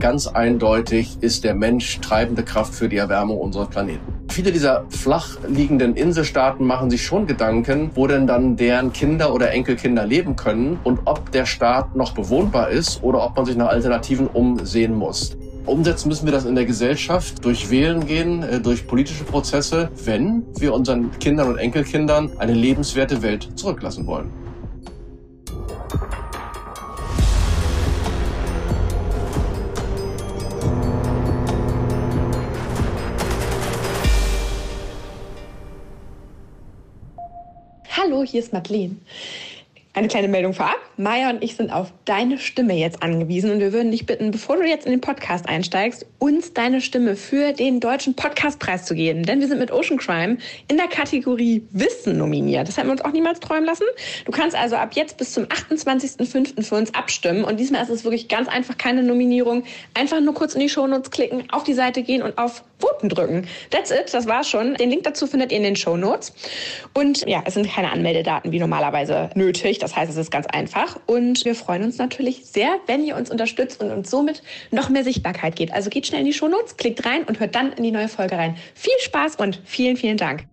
Ganz eindeutig ist der Mensch treibende Kraft für die Erwärmung unseres Planeten. Viele dieser flach liegenden Inselstaaten machen sich schon Gedanken, wo denn dann deren Kinder oder Enkelkinder leben können und ob der Staat noch bewohnbar ist oder ob man sich nach Alternativen umsehen muss. Umsetzen müssen wir das in der Gesellschaft durch Wählen gehen, äh, durch politische Prozesse, wenn wir unseren Kindern und Enkelkindern eine lebenswerte Welt zurücklassen wollen. Hier ist Madeleine. Eine kleine Meldung vorab. Maya und ich sind auf deine Stimme jetzt angewiesen und wir würden dich bitten, bevor du jetzt in den Podcast einsteigst, uns deine Stimme für den deutschen Podcastpreis zu geben. Denn wir sind mit Ocean Crime in der Kategorie Wissen nominiert. Das hätten wir uns auch niemals träumen lassen. Du kannst also ab jetzt bis zum 28.05. für uns abstimmen und diesmal ist es wirklich ganz einfach keine Nominierung. Einfach nur kurz in die Shownotes klicken, auf die Seite gehen und auf Voten drücken. That's it, das war's schon. Den Link dazu findet ihr in den Shownotes. Und ja, es sind keine Anmeldedaten wie normalerweise nötig. Das heißt, es ist ganz einfach. Und wir freuen uns natürlich sehr, wenn ihr uns unterstützt und uns somit noch mehr Sichtbarkeit geht. Also geht schnell in die Shownotes, klickt rein und hört dann in die neue Folge rein. Viel Spaß und vielen, vielen Dank.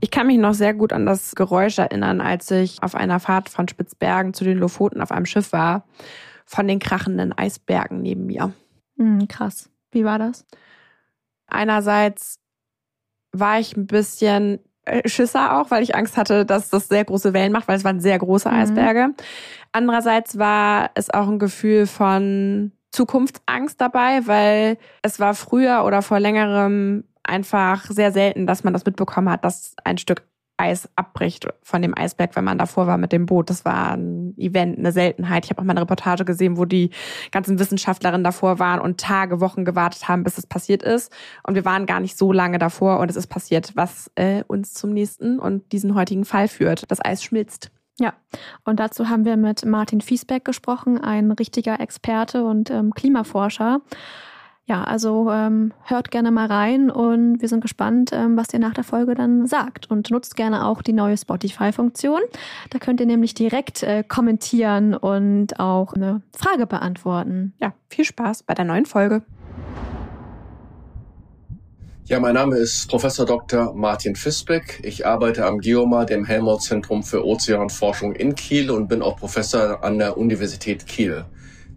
Ich kann mich noch sehr gut an das Geräusch erinnern, als ich auf einer Fahrt von Spitzbergen zu den Lofoten auf einem Schiff war, von den krachenden Eisbergen neben mir. Mhm, krass. Wie war das? Einerseits war ich ein bisschen Schisser auch, weil ich Angst hatte, dass das sehr große Wellen macht, weil es waren sehr große mhm. Eisberge. Andererseits war es auch ein Gefühl von Zukunftsangst dabei, weil es war früher oder vor längerem einfach sehr selten, dass man das mitbekommen hat, dass ein Stück Eis abbricht von dem Eisberg, wenn man davor war mit dem Boot. Das war ein Event, eine Seltenheit. Ich habe auch mal eine Reportage gesehen, wo die ganzen Wissenschaftlerinnen davor waren und Tage, Wochen gewartet haben, bis es passiert ist. Und wir waren gar nicht so lange davor und es ist passiert, was äh, uns zum nächsten und diesen heutigen Fall führt. Das Eis schmilzt. Ja, und dazu haben wir mit Martin Fiesbeck gesprochen, ein richtiger Experte und ähm, Klimaforscher. Ja, also ähm, hört gerne mal rein und wir sind gespannt, ähm, was ihr nach der Folge dann sagt. Und nutzt gerne auch die neue Spotify-Funktion. Da könnt ihr nämlich direkt äh, kommentieren und auch eine Frage beantworten. Ja, viel Spaß bei der neuen Folge. Ja, mein Name ist Professor Dr. Martin Fisbeck. Ich arbeite am GEOMA, dem Helmholtz-Zentrum für Ozeanforschung in Kiel und bin auch Professor an der Universität Kiel.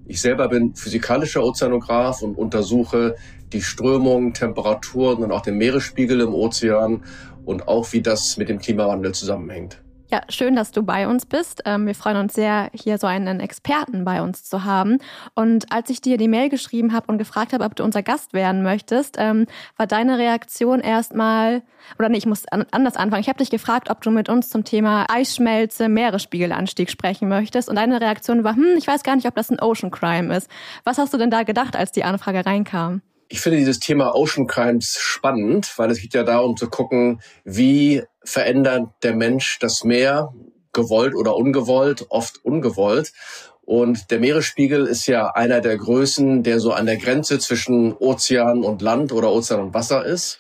Ich selber bin physikalischer Ozeanograph und untersuche die Strömung, Temperaturen und auch den Meeresspiegel im Ozean und auch wie das mit dem Klimawandel zusammenhängt. Ja, schön, dass du bei uns bist. Ähm, wir freuen uns sehr, hier so einen Experten bei uns zu haben. Und als ich dir die Mail geschrieben habe und gefragt habe, ob du unser Gast werden möchtest, ähm, war deine Reaktion erstmal, oder nee, ich muss anders anfangen. Ich habe dich gefragt, ob du mit uns zum Thema Eisschmelze, Meeresspiegelanstieg sprechen möchtest. Und deine Reaktion war, hm, ich weiß gar nicht, ob das ein Ocean Crime ist. Was hast du denn da gedacht, als die Anfrage reinkam? Ich finde dieses Thema Ocean Crimes spannend, weil es geht ja darum zu gucken, wie verändert der Mensch das Meer, gewollt oder ungewollt, oft ungewollt. Und der Meeresspiegel ist ja einer der Größen, der so an der Grenze zwischen Ozean und Land oder Ozean und Wasser ist.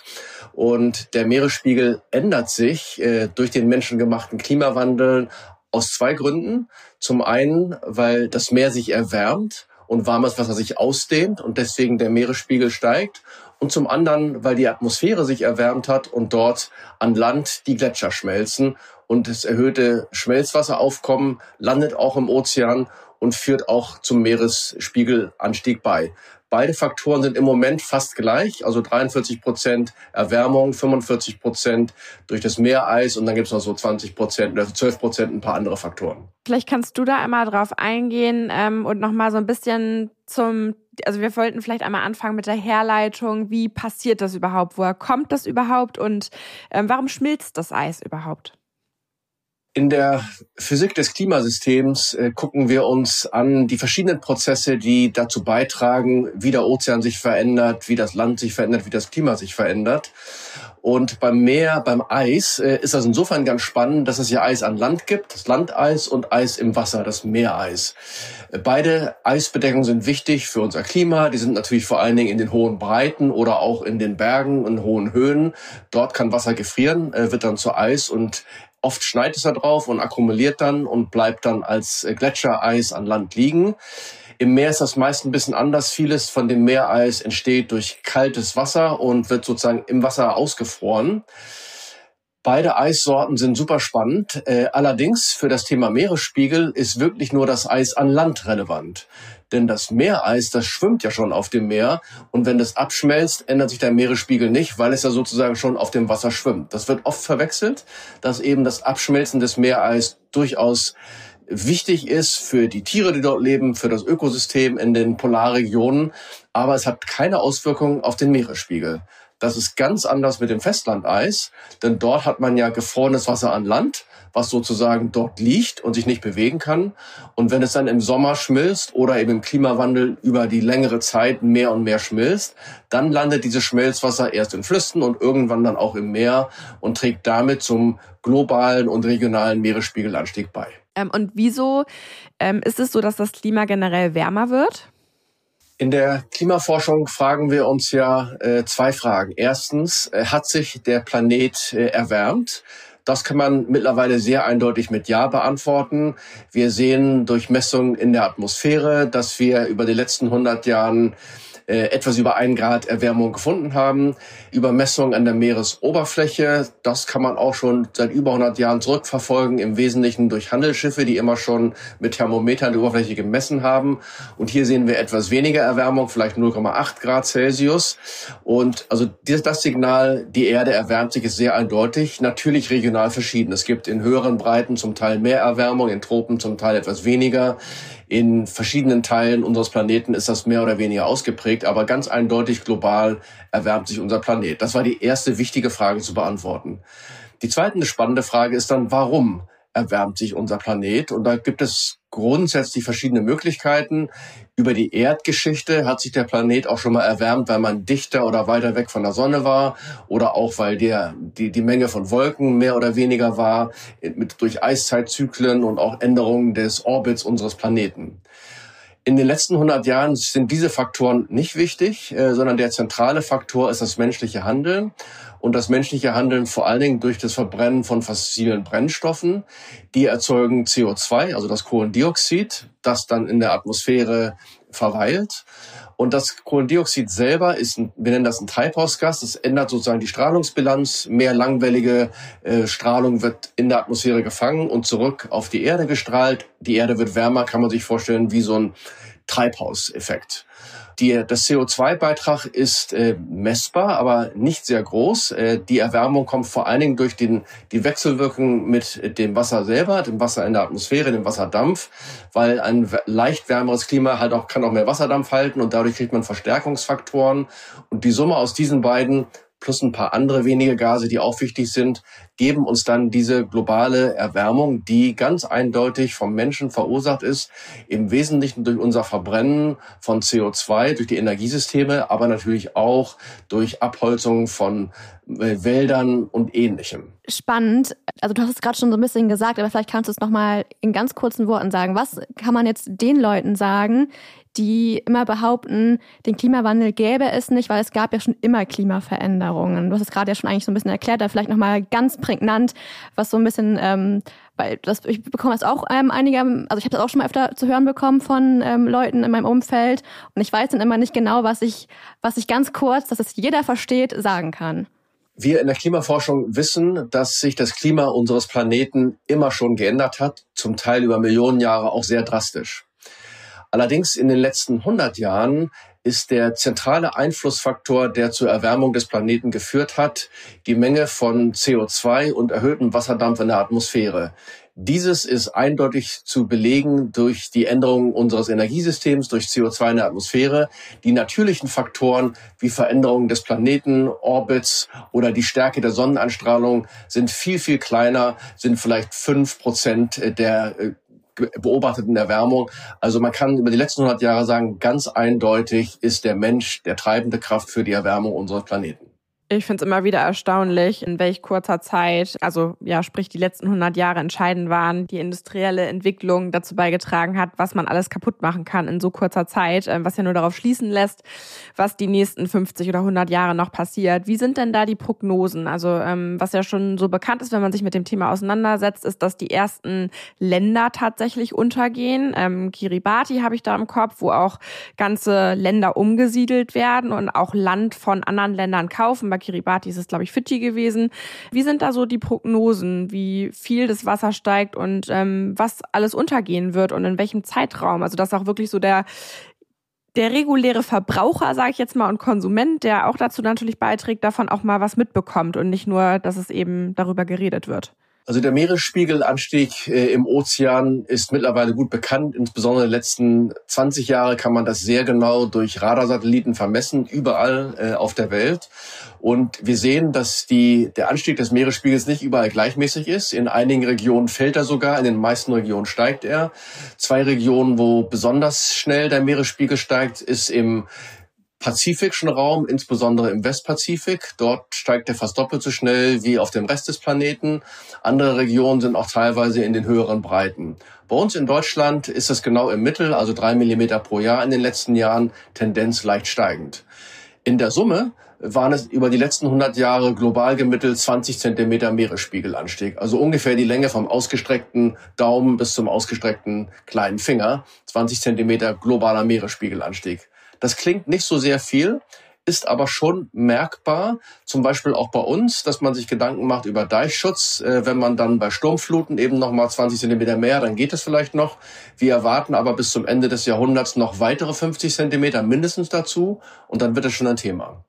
Und der Meeresspiegel ändert sich äh, durch den menschengemachten Klimawandel aus zwei Gründen. Zum einen, weil das Meer sich erwärmt und warmes Wasser sich ausdehnt und deswegen der Meeresspiegel steigt. Und zum anderen, weil die Atmosphäre sich erwärmt hat und dort an Land die Gletscher schmelzen und das erhöhte Schmelzwasseraufkommen landet auch im Ozean und führt auch zum Meeresspiegelanstieg bei. Beide Faktoren sind im Moment fast gleich, also 43 Prozent Erwärmung, 45 Prozent durch das Meereis und dann gibt es noch so 20 Prozent oder 12 Prozent ein paar andere Faktoren. Vielleicht kannst du da einmal drauf eingehen ähm, und nochmal so ein bisschen zum, also wir wollten vielleicht einmal anfangen mit der Herleitung, wie passiert das überhaupt, woher kommt das überhaupt und ähm, warum schmilzt das Eis überhaupt? In der Physik des Klimasystems äh, gucken wir uns an die verschiedenen Prozesse, die dazu beitragen, wie der Ozean sich verändert, wie das Land sich verändert, wie das Klima sich verändert. Und beim Meer, beim Eis äh, ist das insofern ganz spannend, dass es ja Eis an Land gibt, das Landeis und Eis im Wasser, das Meereis. Beide Eisbedeckungen sind wichtig für unser Klima. Die sind natürlich vor allen Dingen in den hohen Breiten oder auch in den Bergen und hohen Höhen. Dort kann Wasser gefrieren, äh, wird dann zu Eis und Oft schneit es da drauf und akkumuliert dann und bleibt dann als Gletschereis an Land liegen. Im Meer ist das meist ein bisschen anders. Vieles von dem Meereis entsteht durch kaltes Wasser und wird sozusagen im Wasser ausgefroren. Beide Eissorten sind super spannend. Äh, allerdings für das Thema Meeresspiegel ist wirklich nur das Eis an Land relevant. Denn das Meereis, das schwimmt ja schon auf dem Meer. Und wenn das abschmelzt, ändert sich der Meeresspiegel nicht, weil es ja sozusagen schon auf dem Wasser schwimmt. Das wird oft verwechselt, dass eben das Abschmelzen des Meereis durchaus wichtig ist für die Tiere, die dort leben, für das Ökosystem in den Polarregionen. Aber es hat keine Auswirkungen auf den Meeresspiegel. Das ist ganz anders mit dem Festlandeis, denn dort hat man ja gefrorenes Wasser an Land, was sozusagen dort liegt und sich nicht bewegen kann. Und wenn es dann im Sommer schmilzt oder eben im Klimawandel über die längere Zeit mehr und mehr schmilzt, dann landet dieses Schmelzwasser erst in Flüssen und irgendwann dann auch im Meer und trägt damit zum globalen und regionalen Meeresspiegelanstieg bei. Ähm, und wieso ähm, ist es so, dass das Klima generell wärmer wird? In der Klimaforschung fragen wir uns ja äh, zwei Fragen. Erstens, äh, hat sich der Planet äh, erwärmt? Das kann man mittlerweile sehr eindeutig mit Ja beantworten. Wir sehen durch Messungen in der Atmosphäre, dass wir über die letzten 100 Jahren äh, etwas über ein Grad Erwärmung gefunden haben. Über Messungen an der Meeresoberfläche, das kann man auch schon seit über 100 Jahren zurückverfolgen, im Wesentlichen durch Handelsschiffe, die immer schon mit Thermometern die Oberfläche gemessen haben. Und hier sehen wir etwas weniger Erwärmung, vielleicht 0,8 Grad Celsius. Und also das Signal, die Erde erwärmt sich, ist sehr eindeutig. Natürlich regional verschieden. Es gibt in höheren Breiten zum Teil mehr Erwärmung, in Tropen zum Teil etwas weniger. In verschiedenen Teilen unseres Planeten ist das mehr oder weniger ausgeprägt, aber ganz eindeutig global erwärmt sich unser Planet. Das war die erste wichtige Frage zu beantworten. Die zweite spannende Frage ist dann, warum erwärmt sich unser Planet? Und da gibt es grundsätzlich verschiedene Möglichkeiten. Über die Erdgeschichte hat sich der Planet auch schon mal erwärmt, weil man dichter oder weiter weg von der Sonne war oder auch weil der, die, die Menge von Wolken mehr oder weniger war, mit, durch Eiszeitzyklen und auch Änderungen des Orbits unseres Planeten. In den letzten 100 Jahren sind diese Faktoren nicht wichtig, äh, sondern der zentrale Faktor ist das menschliche Handeln und das menschliche Handeln vor allen Dingen durch das Verbrennen von fossilen Brennstoffen. Die erzeugen CO2, also das Kohlendioxid, das dann in der Atmosphäre verweilt. Und das Kohlendioxid selber ist, ein, wir nennen das ein Treibhausgas, das ändert sozusagen die Strahlungsbilanz. Mehr langwellige äh, Strahlung wird in der Atmosphäre gefangen und zurück auf die Erde gestrahlt. Die Erde wird wärmer, kann man sich vorstellen, wie so ein Treibhauseffekt. Die, das CO2-Beitrag ist äh, messbar, aber nicht sehr groß. Äh, die Erwärmung kommt vor allen Dingen durch den, die Wechselwirkung mit dem Wasser selber, dem Wasser in der Atmosphäre, dem Wasserdampf, weil ein leicht wärmeres Klima halt auch, kann auch mehr Wasserdampf halten und dadurch kriegt man Verstärkungsfaktoren. Und die Summe aus diesen beiden plus ein paar andere wenige Gase, die auch wichtig sind, geben uns dann diese globale Erwärmung, die ganz eindeutig vom Menschen verursacht ist, im Wesentlichen durch unser Verbrennen von CO2, durch die Energiesysteme, aber natürlich auch durch Abholzung von äh, Wäldern und ähnlichem. Spannend. Also du hast es gerade schon so ein bisschen gesagt, aber vielleicht kannst du es noch mal in ganz kurzen Worten sagen. Was kann man jetzt den Leuten sagen, die immer behaupten, den Klimawandel gäbe es nicht, weil es gab ja schon immer Klimaveränderungen. Du hast es gerade ja schon eigentlich so ein bisschen erklärt, da vielleicht nochmal ganz prägnant, was so ein bisschen, ähm, weil das, ich bekomme das auch ähm, einige, also ich habe das auch schon mal öfter zu hören bekommen von ähm, Leuten in meinem Umfeld und ich weiß dann immer nicht genau, was ich, was ich ganz kurz, dass es jeder versteht, sagen kann. Wir in der Klimaforschung wissen, dass sich das Klima unseres Planeten immer schon geändert hat, zum Teil über Millionen Jahre auch sehr drastisch. Allerdings in den letzten 100 Jahren ist der zentrale Einflussfaktor, der zur Erwärmung des Planeten geführt hat, die Menge von CO2 und erhöhtem Wasserdampf in der Atmosphäre. Dieses ist eindeutig zu belegen durch die Änderung unseres Energiesystems, durch CO2 in der Atmosphäre. Die natürlichen Faktoren wie Veränderungen des Planeten, Orbits oder die Stärke der Sonnenanstrahlung sind viel, viel kleiner, sind vielleicht fünf Prozent der äh, beobachteten Erwärmung. Also man kann über die letzten 100 Jahre sagen, ganz eindeutig ist der Mensch der treibende Kraft für die Erwärmung unseres Planeten. Ich finde es immer wieder erstaunlich, in welch kurzer Zeit, also ja, sprich die letzten 100 Jahre entscheidend waren, die industrielle Entwicklung dazu beigetragen hat, was man alles kaputt machen kann in so kurzer Zeit, ähm, was ja nur darauf schließen lässt, was die nächsten 50 oder 100 Jahre noch passiert. Wie sind denn da die Prognosen? Also ähm, was ja schon so bekannt ist, wenn man sich mit dem Thema auseinandersetzt, ist, dass die ersten Länder tatsächlich untergehen. Ähm, Kiribati habe ich da im Kopf, wo auch ganze Länder umgesiedelt werden und auch Land von anderen Ländern kaufen Kiribati ist es, glaube ich, Fidschi gewesen. Wie sind da so die Prognosen, wie viel das Wasser steigt und ähm, was alles untergehen wird und in welchem Zeitraum? Also dass auch wirklich so der der reguläre Verbraucher, sage ich jetzt mal, und Konsument, der auch dazu natürlich beiträgt, davon auch mal was mitbekommt und nicht nur, dass es eben darüber geredet wird. Also der Meeresspiegelanstieg äh, im Ozean ist mittlerweile gut bekannt. Insbesondere in den letzten 20 Jahre kann man das sehr genau durch Radarsatelliten vermessen, überall äh, auf der Welt. Und wir sehen, dass die, der Anstieg des Meeresspiegels nicht überall gleichmäßig ist. In einigen Regionen fällt er sogar, in den meisten Regionen steigt er. Zwei Regionen, wo besonders schnell der Meeresspiegel steigt, ist im pazifischen Raum, insbesondere im Westpazifik. Dort steigt er fast doppelt so schnell wie auf dem Rest des Planeten. Andere Regionen sind auch teilweise in den höheren Breiten. Bei uns in Deutschland ist es genau im Mittel, also drei Millimeter pro Jahr in den letzten Jahren, Tendenz leicht steigend. In der Summe waren es über die letzten 100 Jahre global gemittelt 20 Zentimeter Meeresspiegelanstieg. Also ungefähr die Länge vom ausgestreckten Daumen bis zum ausgestreckten kleinen Finger. 20 Zentimeter globaler Meeresspiegelanstieg. Das klingt nicht so sehr viel, ist aber schon merkbar, zum Beispiel auch bei uns, dass man sich Gedanken macht über Deichschutz. Äh, wenn man dann bei Sturmfluten eben noch mal 20 Zentimeter mehr, dann geht es vielleicht noch. Wir erwarten aber bis zum Ende des Jahrhunderts noch weitere 50 Zentimeter mindestens dazu und dann wird es schon ein Thema.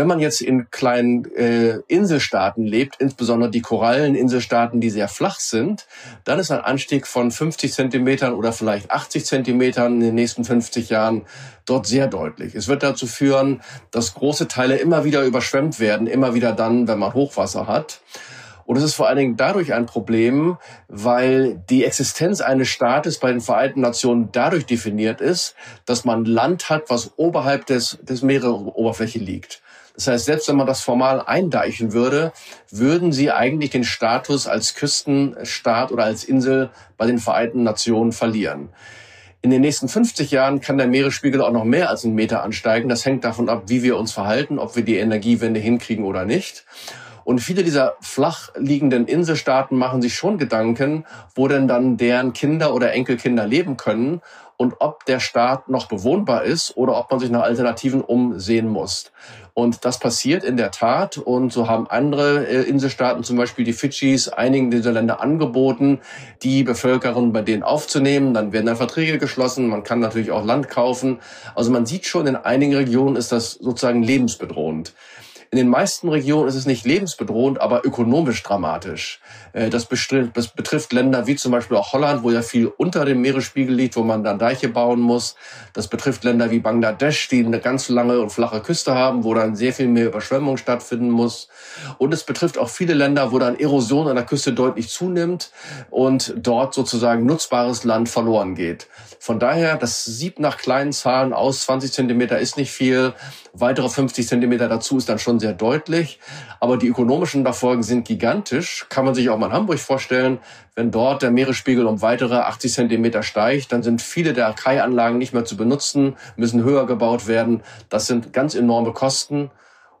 Wenn man jetzt in kleinen äh, Inselstaaten lebt, insbesondere die Koralleninselstaaten, die sehr flach sind, dann ist ein Anstieg von 50 Zentimetern oder vielleicht 80 Zentimetern in den nächsten 50 Jahren dort sehr deutlich. Es wird dazu führen, dass große Teile immer wieder überschwemmt werden, immer wieder dann, wenn man Hochwasser hat. Und es ist vor allen Dingen dadurch ein Problem, weil die Existenz eines Staates bei den Vereinten Nationen dadurch definiert ist, dass man Land hat, was oberhalb des, des Meeresoberfläche liegt. Das heißt, selbst wenn man das formal eindeichen würde, würden sie eigentlich den Status als Küstenstaat oder als Insel bei den Vereinten Nationen verlieren. In den nächsten 50 Jahren kann der Meeresspiegel auch noch mehr als einen Meter ansteigen. Das hängt davon ab, wie wir uns verhalten, ob wir die Energiewende hinkriegen oder nicht. Und viele dieser flach liegenden Inselstaaten machen sich schon Gedanken, wo denn dann deren Kinder oder Enkelkinder leben können und ob der Staat noch bewohnbar ist oder ob man sich nach Alternativen umsehen muss. Und das passiert in der Tat. Und so haben andere äh, Inselstaaten, zum Beispiel die Fidschis, einigen dieser Länder angeboten, die Bevölkerung bei denen aufzunehmen. Dann werden dann Verträge geschlossen. Man kann natürlich auch Land kaufen. Also man sieht schon, in einigen Regionen ist das sozusagen lebensbedrohend. In den meisten Regionen ist es nicht lebensbedrohend, aber ökonomisch dramatisch. Äh, das betrifft Länder wie zum Beispiel auch Holland, wo ja viel unter dem Meeresspiegel liegt, wo man dann Deiche bauen muss. Das betrifft Länder wie Bangladesch, die eine ganz lange und flache Küste haben, wo dann sehr viel mehr Überschwemmung stattfinden muss. Und es betrifft auch viele Länder, wo dann Erosion an der Küste deutlich zunimmt und dort sozusagen nutzbares Land verloren geht. Von daher, das sieht nach kleinen Zahlen aus. 20 Zentimeter ist nicht viel. Weitere 50 Zentimeter dazu ist dann schon sehr deutlich. Aber die ökonomischen Nachfolgen sind gigantisch. Kann man sich auch mal in Hamburg vorstellen. Wenn dort der Meeresspiegel um weitere 80 Zentimeter steigt, dann sind viele der Kai-Anlagen nicht mehr zu benutzen, müssen höher gebaut werden. Das sind ganz enorme Kosten.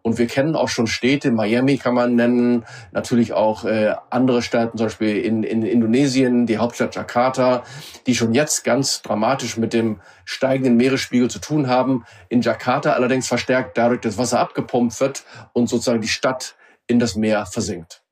Und wir kennen auch schon Städte, Miami kann man nennen, natürlich auch äh, andere Städte, zum Beispiel in, in Indonesien, die Hauptstadt Jakarta, die schon jetzt ganz dramatisch mit dem steigenden Meeresspiegel zu tun haben. In Jakarta allerdings verstärkt dadurch, dass Wasser abgepumpt wird und sozusagen die Stadt in das Meer versinkt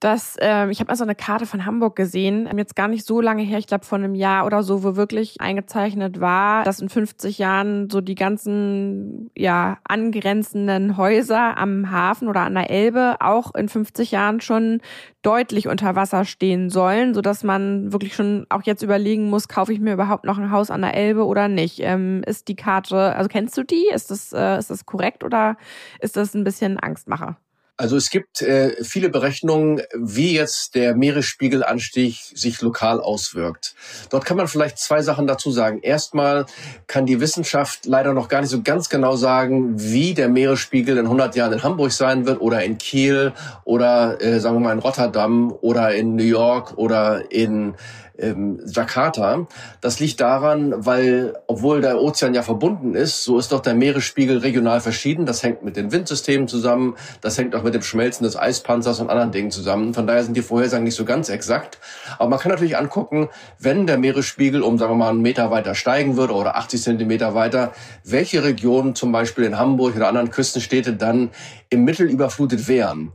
dass ähm, ich habe mal so eine Karte von Hamburg gesehen, jetzt gar nicht so lange her, ich glaube vor einem Jahr oder so, wo wirklich eingezeichnet war, dass in 50 Jahren so die ganzen ja angrenzenden Häuser am Hafen oder an der Elbe auch in 50 Jahren schon deutlich unter Wasser stehen sollen, so dass man wirklich schon auch jetzt überlegen muss, kaufe ich mir überhaupt noch ein Haus an der Elbe oder nicht? Ähm, ist die Karte, also kennst du die? Ist das äh, ist das korrekt oder ist das ein bisschen Angstmacher? Also es gibt äh, viele Berechnungen, wie jetzt der Meeresspiegelanstieg sich lokal auswirkt. Dort kann man vielleicht zwei Sachen dazu sagen. Erstmal kann die Wissenschaft leider noch gar nicht so ganz genau sagen, wie der Meeresspiegel in 100 Jahren in Hamburg sein wird oder in Kiel oder äh, sagen wir mal in Rotterdam oder in New York oder in ähm, Jakarta. Das liegt daran, weil, obwohl der Ozean ja verbunden ist, so ist doch der Meeresspiegel regional verschieden. Das hängt mit den Windsystemen zusammen, das hängt auch mit dem Schmelzen des Eispanzers und anderen Dingen zusammen. Von daher sind die Vorhersagen nicht so ganz exakt. Aber man kann natürlich angucken, wenn der Meeresspiegel um, sagen wir mal, einen Meter weiter steigen würde oder 80 Zentimeter weiter, welche Regionen zum Beispiel in Hamburg oder anderen Küstenstädte dann im Mittel überflutet wären.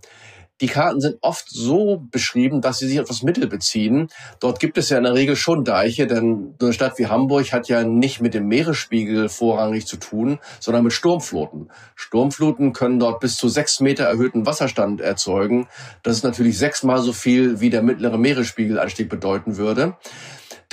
Die Karten sind oft so beschrieben, dass sie sich auf das Mittel beziehen. Dort gibt es ja in der Regel schon Deiche, denn eine Stadt wie Hamburg hat ja nicht mit dem Meeresspiegel vorrangig zu tun, sondern mit Sturmfluten. Sturmfluten können dort bis zu sechs Meter erhöhten Wasserstand erzeugen. Das ist natürlich sechsmal so viel, wie der mittlere Meeresspiegelanstieg bedeuten würde.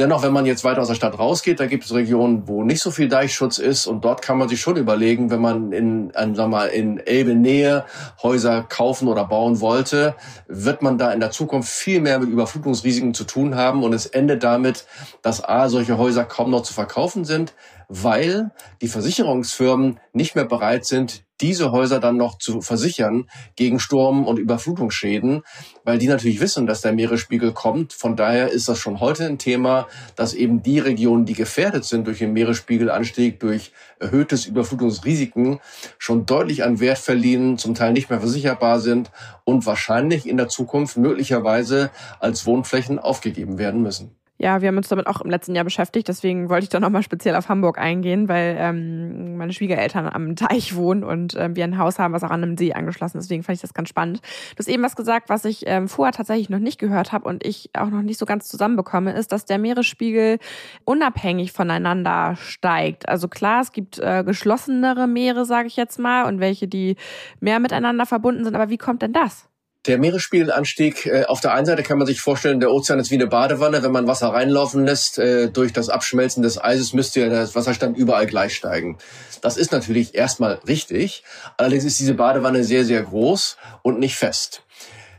Dennoch, wenn man jetzt weiter aus der Stadt rausgeht, da gibt es Regionen, wo nicht so viel Deichschutz ist. Und dort kann man sich schon überlegen, wenn man in, sagen wir mal, in Elbe-Nähe Häuser kaufen oder bauen wollte, wird man da in der Zukunft viel mehr mit Überflutungsrisiken zu tun haben. Und es endet damit, dass A, solche Häuser kaum noch zu verkaufen sind, weil die Versicherungsfirmen nicht mehr bereit sind, diese Häuser dann noch zu versichern gegen Sturm- und Überflutungsschäden, weil die natürlich wissen, dass der Meeresspiegel kommt. Von daher ist das schon heute ein Thema, dass eben die Regionen, die gefährdet sind durch den Meeresspiegelanstieg, durch erhöhtes Überflutungsrisiken, schon deutlich an Wert verliehen, zum Teil nicht mehr versicherbar sind und wahrscheinlich in der Zukunft möglicherweise als Wohnflächen aufgegeben werden müssen. Ja, wir haben uns damit auch im letzten Jahr beschäftigt, deswegen wollte ich da nochmal speziell auf Hamburg eingehen, weil ähm, meine Schwiegereltern am Teich wohnen und ähm, wir ein Haus haben, was auch an einem See angeschlossen ist. Deswegen fand ich das ganz spannend. Du hast eben was gesagt, was ich ähm, vorher tatsächlich noch nicht gehört habe und ich auch noch nicht so ganz zusammenbekomme, ist, dass der Meeresspiegel unabhängig voneinander steigt. Also klar, es gibt äh, geschlossenere Meere, sage ich jetzt mal, und welche, die mehr miteinander verbunden sind. Aber wie kommt denn das? Der Meeresspiegelanstieg, äh, auf der einen Seite kann man sich vorstellen, der Ozean ist wie eine Badewanne. Wenn man Wasser reinlaufen lässt, äh, durch das Abschmelzen des Eises müsste ja der Wasserstand überall gleich steigen. Das ist natürlich erstmal richtig. Allerdings ist diese Badewanne sehr, sehr groß und nicht fest.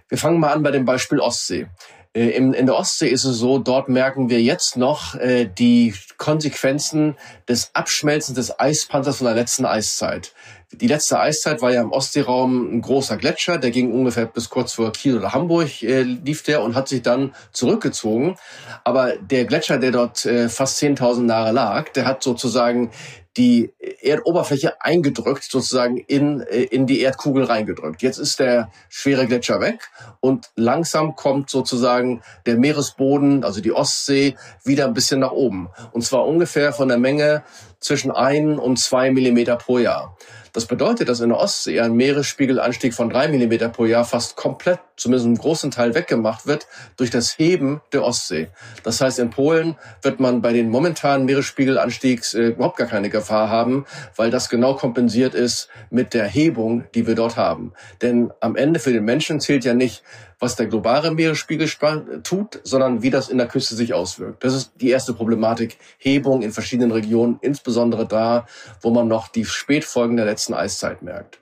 Wir fangen mal an bei dem Beispiel Ostsee. Äh, in, der Ostsee ist es so, dort merken wir jetzt noch die Konsequenzen des Abschmelzens des Eispanzers von der letzten Eiszeit. Die letzte Eiszeit war ja im Ostseeraum ein großer Gletscher, der ging ungefähr bis kurz vor Kiel oder Hamburg äh, lief der und hat sich dann zurückgezogen. Aber der Gletscher, der dort äh, fast 10.000 Jahre lag, der hat sozusagen die Erdoberfläche eingedrückt, sozusagen in, äh, in die Erdkugel reingedrückt. Jetzt ist der schwere Gletscher weg und langsam kommt sozusagen der Meeresboden, also die Ostsee, wieder ein bisschen nach oben. Und zwar ungefähr von der Menge zwischen ein und zwei Millimeter pro Jahr. Das bedeutet, dass in der Ostsee ein Meeresspiegelanstieg von drei Millimeter pro Jahr fast komplett, zumindest einen großen Teil weggemacht wird durch das Heben der Ostsee. Das heißt, in Polen wird man bei den momentanen Meeresspiegelanstiegs äh, überhaupt gar keine Gefahr haben, weil das genau kompensiert ist mit der Hebung, die wir dort haben. Denn am Ende für den Menschen zählt ja nicht, was der globale Meeresspiegel tut, sondern wie das in der Küste sich auswirkt. Das ist die erste Problematik. Hebung in verschiedenen Regionen, insbesondere da, wo man noch die Spätfolgen der letzten Eiszeit merkt.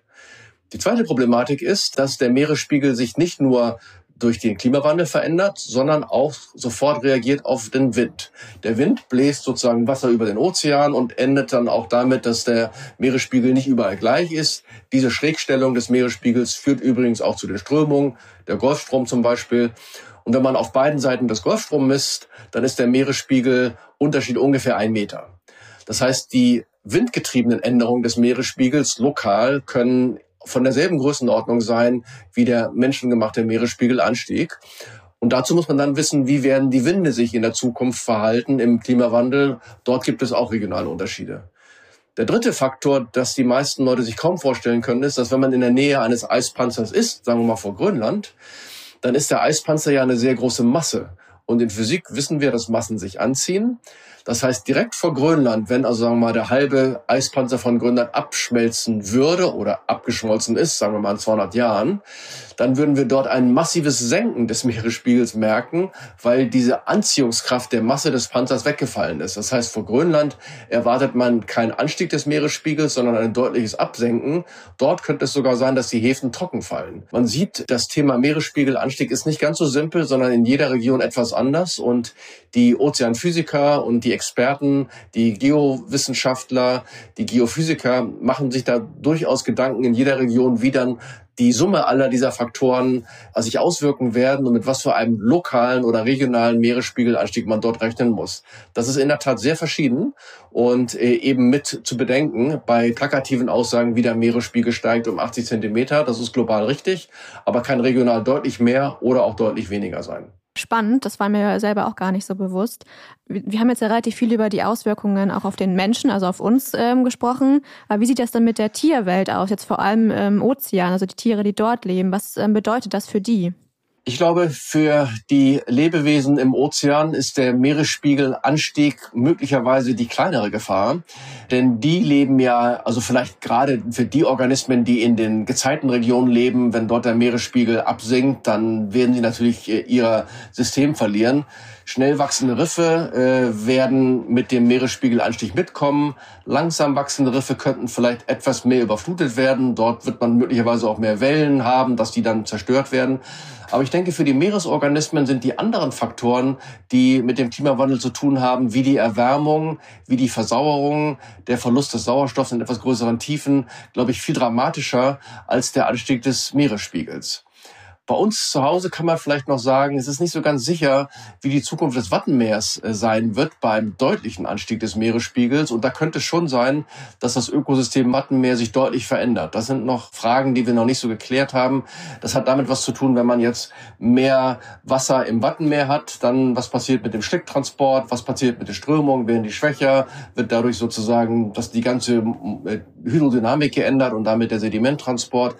Die zweite Problematik ist, dass der Meeresspiegel sich nicht nur durch den Klimawandel verändert, sondern auch sofort reagiert auf den Wind. Der Wind bläst sozusagen Wasser über den Ozean und endet dann auch damit, dass der Meeresspiegel nicht überall gleich ist. Diese Schrägstellung des Meeresspiegels führt übrigens auch zu den Strömungen, der Golfstrom zum Beispiel. Und wenn man auf beiden Seiten des Golfstroms misst, dann ist der Meeresspiegel Unterschied ungefähr ein Meter. Das heißt, die windgetriebenen Änderungen des Meeresspiegels lokal können von derselben Größenordnung sein wie der menschengemachte Meeresspiegelanstieg. Und dazu muss man dann wissen, wie werden die Winde sich in der Zukunft verhalten im Klimawandel. Dort gibt es auch regionale Unterschiede. Der dritte Faktor, das die meisten Leute sich kaum vorstellen können, ist, dass wenn man in der Nähe eines Eispanzers ist, sagen wir mal vor Grönland, dann ist der Eispanzer ja eine sehr große Masse. Und in Physik wissen wir, dass Massen sich anziehen. Das heißt, direkt vor Grönland, wenn also sagen wir mal der halbe Eispanzer von Grönland abschmelzen würde oder abgeschmolzen ist, sagen wir mal in 200 Jahren, dann würden wir dort ein massives Senken des Meeresspiegels merken, weil diese Anziehungskraft der Masse des Panzers weggefallen ist. Das heißt, vor Grönland erwartet man keinen Anstieg des Meeresspiegels, sondern ein deutliches Absenken. Dort könnte es sogar sein, dass die Häfen trocken fallen. Man sieht, das Thema Meeresspiegelanstieg ist nicht ganz so simpel, sondern in jeder Region etwas anders und die Ozeanphysiker und die Experten, die Geowissenschaftler, die Geophysiker machen sich da durchaus Gedanken in jeder Region, wie dann die Summe aller dieser Faktoren äh, sich auswirken werden und mit was für einem lokalen oder regionalen Meeresspiegelanstieg man dort rechnen muss. Das ist in der Tat sehr verschieden und äh, eben mit zu bedenken bei plakativen Aussagen, wie der Meeresspiegel steigt um 80 Zentimeter. Das ist global richtig, aber kann regional deutlich mehr oder auch deutlich weniger sein spannend. Das war mir selber auch gar nicht so bewusst. Wir haben jetzt ja relativ viel über die Auswirkungen auch auf den Menschen, also auf uns ähm, gesprochen. Aber wie sieht das denn mit der Tierwelt aus, jetzt vor allem im Ozean, also die Tiere, die dort leben? Was ähm, bedeutet das für die? Ich glaube, für die Lebewesen im Ozean ist der Meeresspiegelanstieg möglicherweise die kleinere Gefahr. Denn die leben ja, also vielleicht gerade für die Organismen, die in den Gezeitenregionen leben, wenn dort der Meeresspiegel absinkt, dann werden sie natürlich äh, ihr System verlieren. Schnell wachsende Riffe äh, werden mit dem Meeresspiegelanstieg mitkommen. Langsam wachsende Riffe könnten vielleicht etwas mehr überflutet werden. Dort wird man möglicherweise auch mehr Wellen haben, dass die dann zerstört werden. Aber ich denke, für die Meeresorganismen sind die anderen Faktoren, die mit dem Klimawandel zu tun haben, wie die Erwärmung, wie die Versauerung, der Verlust des Sauerstoffs in etwas größeren Tiefen, glaube ich, viel dramatischer als der Anstieg des Meeresspiegels. Bei uns zu Hause kann man vielleicht noch sagen, es ist nicht so ganz sicher, wie die Zukunft des Wattenmeers äh, sein wird beim deutlichen Anstieg des Meeresspiegels. Und da könnte es schon sein, dass das Ökosystem Wattenmeer sich deutlich verändert. Das sind noch Fragen, die wir noch nicht so geklärt haben. Das hat damit was zu tun, wenn man jetzt mehr Wasser im Wattenmeer hat, dann was passiert mit dem Schlicktransport, was passiert mit der Strömung, werden die schwächer, wird dadurch sozusagen, dass die ganze äh, Hydrodynamik geändert und damit der Sedimenttransport.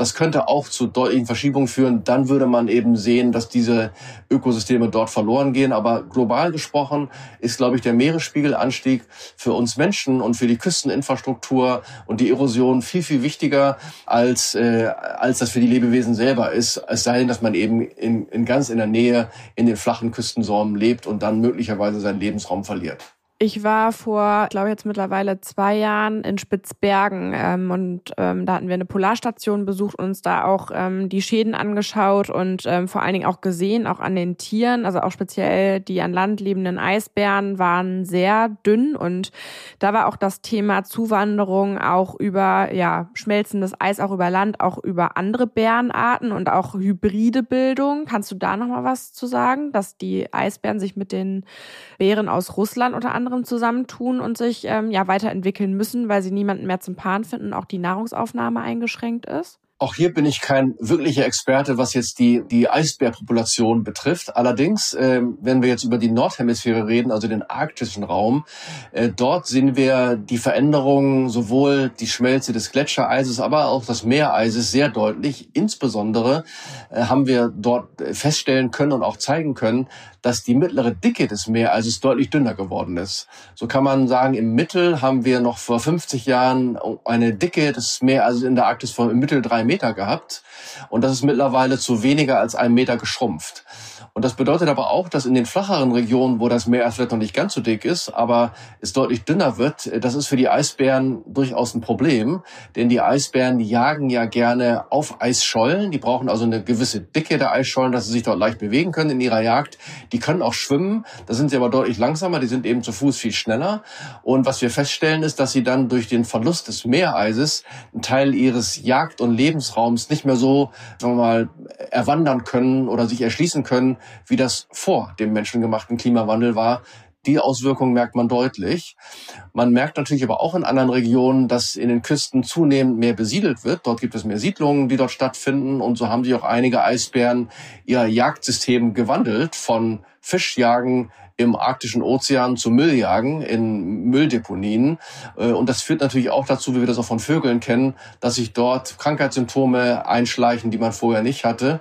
Das könnte auch zu deutlichen Verschiebungen führen. Dann würde man eben sehen, dass diese Ökosysteme dort verloren gehen. Aber global gesprochen ist, glaube ich, der Meeresspiegelanstieg für uns Menschen und für die Küsteninfrastruktur und die Erosion viel, viel wichtiger, als, äh, als das für die Lebewesen selber ist. Es sei denn, dass man eben in, in ganz in der Nähe in den flachen Küstensäumen lebt und dann möglicherweise seinen Lebensraum verliert. Ich war vor, glaube ich, jetzt mittlerweile zwei Jahren in Spitzbergen ähm, und ähm, da hatten wir eine Polarstation besucht und uns da auch ähm, die Schäden angeschaut und ähm, vor allen Dingen auch gesehen, auch an den Tieren, also auch speziell die an Land lebenden Eisbären waren sehr dünn und da war auch das Thema Zuwanderung auch über ja schmelzendes Eis auch über Land, auch über andere Bärenarten und auch hybride Bildung. Kannst du da noch mal was zu sagen, dass die Eisbären sich mit den Bären aus Russland unter anderem anderem zusammentun und sich ähm, ja weiterentwickeln müssen, weil sie niemanden mehr zum Paaren finden auch die Nahrungsaufnahme eingeschränkt ist? Auch hier bin ich kein wirklicher Experte, was jetzt die, die Eisbärpopulation betrifft. Allerdings, äh, wenn wir jetzt über die Nordhemisphäre reden, also den arktischen Raum, äh, dort sehen wir die Veränderungen, sowohl die Schmelze des Gletschereises, aber auch des Meereises sehr deutlich. Insbesondere äh, haben wir dort feststellen können und auch zeigen können, dass die mittlere Dicke des Meereises deutlich dünner geworden ist. So kann man sagen, im Mittel haben wir noch vor 50 Jahren eine Dicke des Meereises in der Arktis von im Mittel drei Meter gehabt. Und das ist mittlerweile zu weniger als einem Meter geschrumpft. Und das bedeutet aber auch, dass in den flacheren Regionen, wo das Meer vielleicht noch nicht ganz so dick ist, aber es deutlich dünner wird, das ist für die Eisbären durchaus ein Problem. Denn die Eisbären, jagen ja gerne auf Eisschollen. Die brauchen also eine gewisse Dicke der Eisschollen, dass sie sich dort leicht bewegen können in ihrer Jagd. Die können auch schwimmen. Da sind sie aber deutlich langsamer. Die sind eben zu Fuß viel schneller. Und was wir feststellen, ist, dass sie dann durch den Verlust des Meereises einen Teil ihres Jagd- und Lebensraums nicht mehr so, sagen wir mal, erwandern können oder sich erschließen können, wie das vor dem menschengemachten Klimawandel war. Die Auswirkungen merkt man deutlich. Man merkt natürlich aber auch in anderen Regionen, dass in den Küsten zunehmend mehr besiedelt wird. Dort gibt es mehr Siedlungen, die dort stattfinden. Und so haben sich auch einige Eisbären ihr Jagdsystem gewandelt von Fischjagen im arktischen Ozean zu Mülljagen in Mülldeponien. Äh, und das führt natürlich auch dazu, wie wir das auch von Vögeln kennen, dass sich dort Krankheitssymptome einschleichen, die man vorher nicht hatte.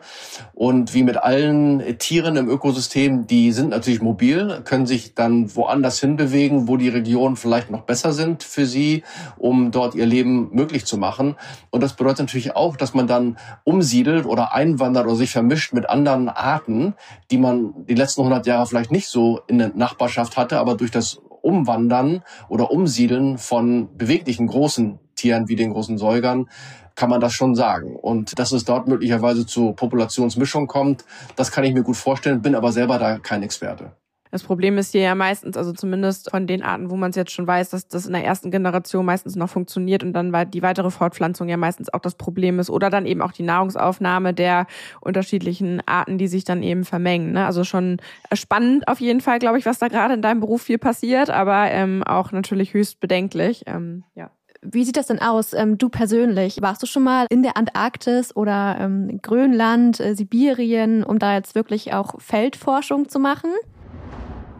Und wie mit allen Tieren im Ökosystem, die sind natürlich mobil, können sich dann woanders hinbewegen, wo die Regionen vielleicht noch besser sind für sie, um dort ihr Leben möglich zu machen. Und das bedeutet natürlich auch, dass man dann umsiedelt oder einwandert oder sich vermischt mit anderen Arten, die man die letzten 100 Jahre vielleicht nicht so in der Nachbarschaft hatte, aber durch das Umwandern oder Umsiedeln von beweglichen großen Tieren wie den großen Säugern kann man das schon sagen. Und dass es dort möglicherweise zu Populationsmischung kommt, das kann ich mir gut vorstellen, bin aber selber da kein Experte. Das Problem ist hier ja meistens, also zumindest von den Arten, wo man es jetzt schon weiß, dass das in der ersten Generation meistens noch funktioniert und dann die weitere Fortpflanzung ja meistens auch das Problem ist oder dann eben auch die Nahrungsaufnahme der unterschiedlichen Arten, die sich dann eben vermengen. Ne? Also schon spannend auf jeden Fall, glaube ich, was da gerade in deinem Beruf viel passiert, aber ähm, auch natürlich höchst bedenklich. Ähm, ja. Wie sieht das denn aus, ähm, du persönlich? Warst du schon mal in der Antarktis oder ähm, Grönland, äh, Sibirien, um da jetzt wirklich auch Feldforschung zu machen?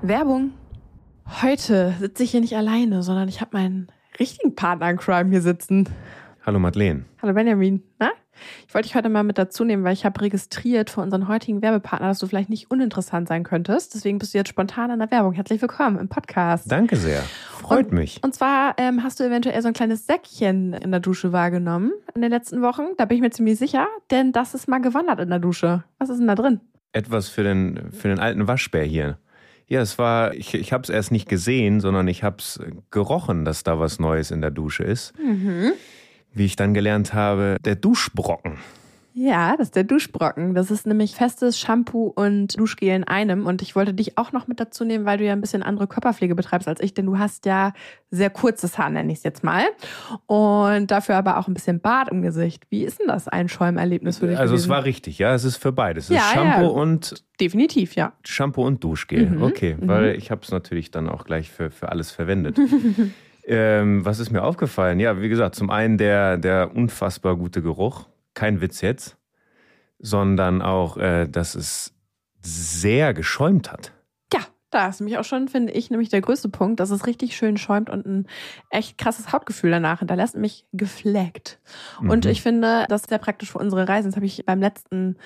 Werbung. Heute sitze ich hier nicht alleine, sondern ich habe meinen richtigen Partner in Crime hier sitzen. Hallo Madeleine. Hallo Benjamin. Na? Ich wollte dich heute mal mit dazu nehmen, weil ich habe registriert für unseren heutigen Werbepartner, dass du vielleicht nicht uninteressant sein könntest. Deswegen bist du jetzt spontan an der Werbung. Herzlich willkommen im Podcast. Danke sehr. Freut und, mich. Und zwar ähm, hast du eventuell so ein kleines Säckchen in der Dusche wahrgenommen in den letzten Wochen. Da bin ich mir ziemlich sicher, denn das ist mal gewandert in der Dusche. Was ist denn da drin? Etwas für den, für den alten Waschbär hier. Ja, es war, ich, ich habe es erst nicht gesehen, sondern ich habe es gerochen, dass da was Neues in der Dusche ist. Mhm. Wie ich dann gelernt habe, der Duschbrocken. Ja, das ist der Duschbrocken. Das ist nämlich festes Shampoo und Duschgel in einem. Und ich wollte dich auch noch mit dazu nehmen, weil du ja ein bisschen andere Körperpflege betreibst als ich, denn du hast ja sehr kurzes Haar, nenne ich es jetzt mal. Und dafür aber auch ein bisschen Bart im Gesicht. Wie ist denn das ein Schäumerlebnis für dich? Also gewesen? es war richtig, ja. Es ist für beides. Es Ja, ist Shampoo ja. und Definitiv, ja. Shampoo und Duschgel. Mhm, Okay, weil ich habe es natürlich dann auch gleich für, für alles verwendet. ähm, was ist mir aufgefallen? Ja, wie gesagt, zum einen der, der unfassbar gute Geruch. Kein Witz jetzt. Sondern auch, äh, dass es sehr geschäumt hat. Ja, da ist nämlich auch schon, finde ich, nämlich der größte Punkt, dass es richtig schön schäumt und ein echt krasses Hautgefühl danach hinterlässt, nämlich gefleckt. Und Mhm. ich finde, das ist sehr praktisch für unsere Reisen. Das habe ich beim letzten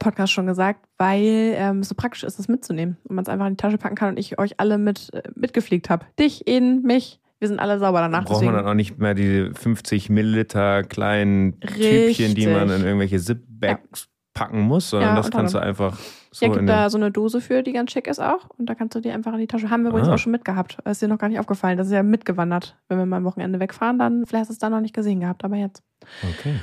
Podcast schon gesagt, weil ähm, es so praktisch ist, das mitzunehmen und man es einfach in die Tasche packen kann und ich euch alle mit äh, mitgepflegt habe. Dich, ihn, mich. Wir sind alle sauber danach. Braucht man dann auch nicht mehr die 50 Milliliter kleinen Tübchen, die man in irgendwelche Zip-Bags packen muss, sondern Ja, das kannst du einfach so ja, gibt da so eine Dose für, die ganz schick ist auch. Und da kannst du die einfach in die Tasche. Haben wir übrigens Ah. auch schon mitgehabt. Ist dir noch gar nicht aufgefallen. Das ist ja mitgewandert. Wenn wir mal am Wochenende wegfahren, dann vielleicht hast du es da noch nicht gesehen gehabt, aber jetzt. Okay.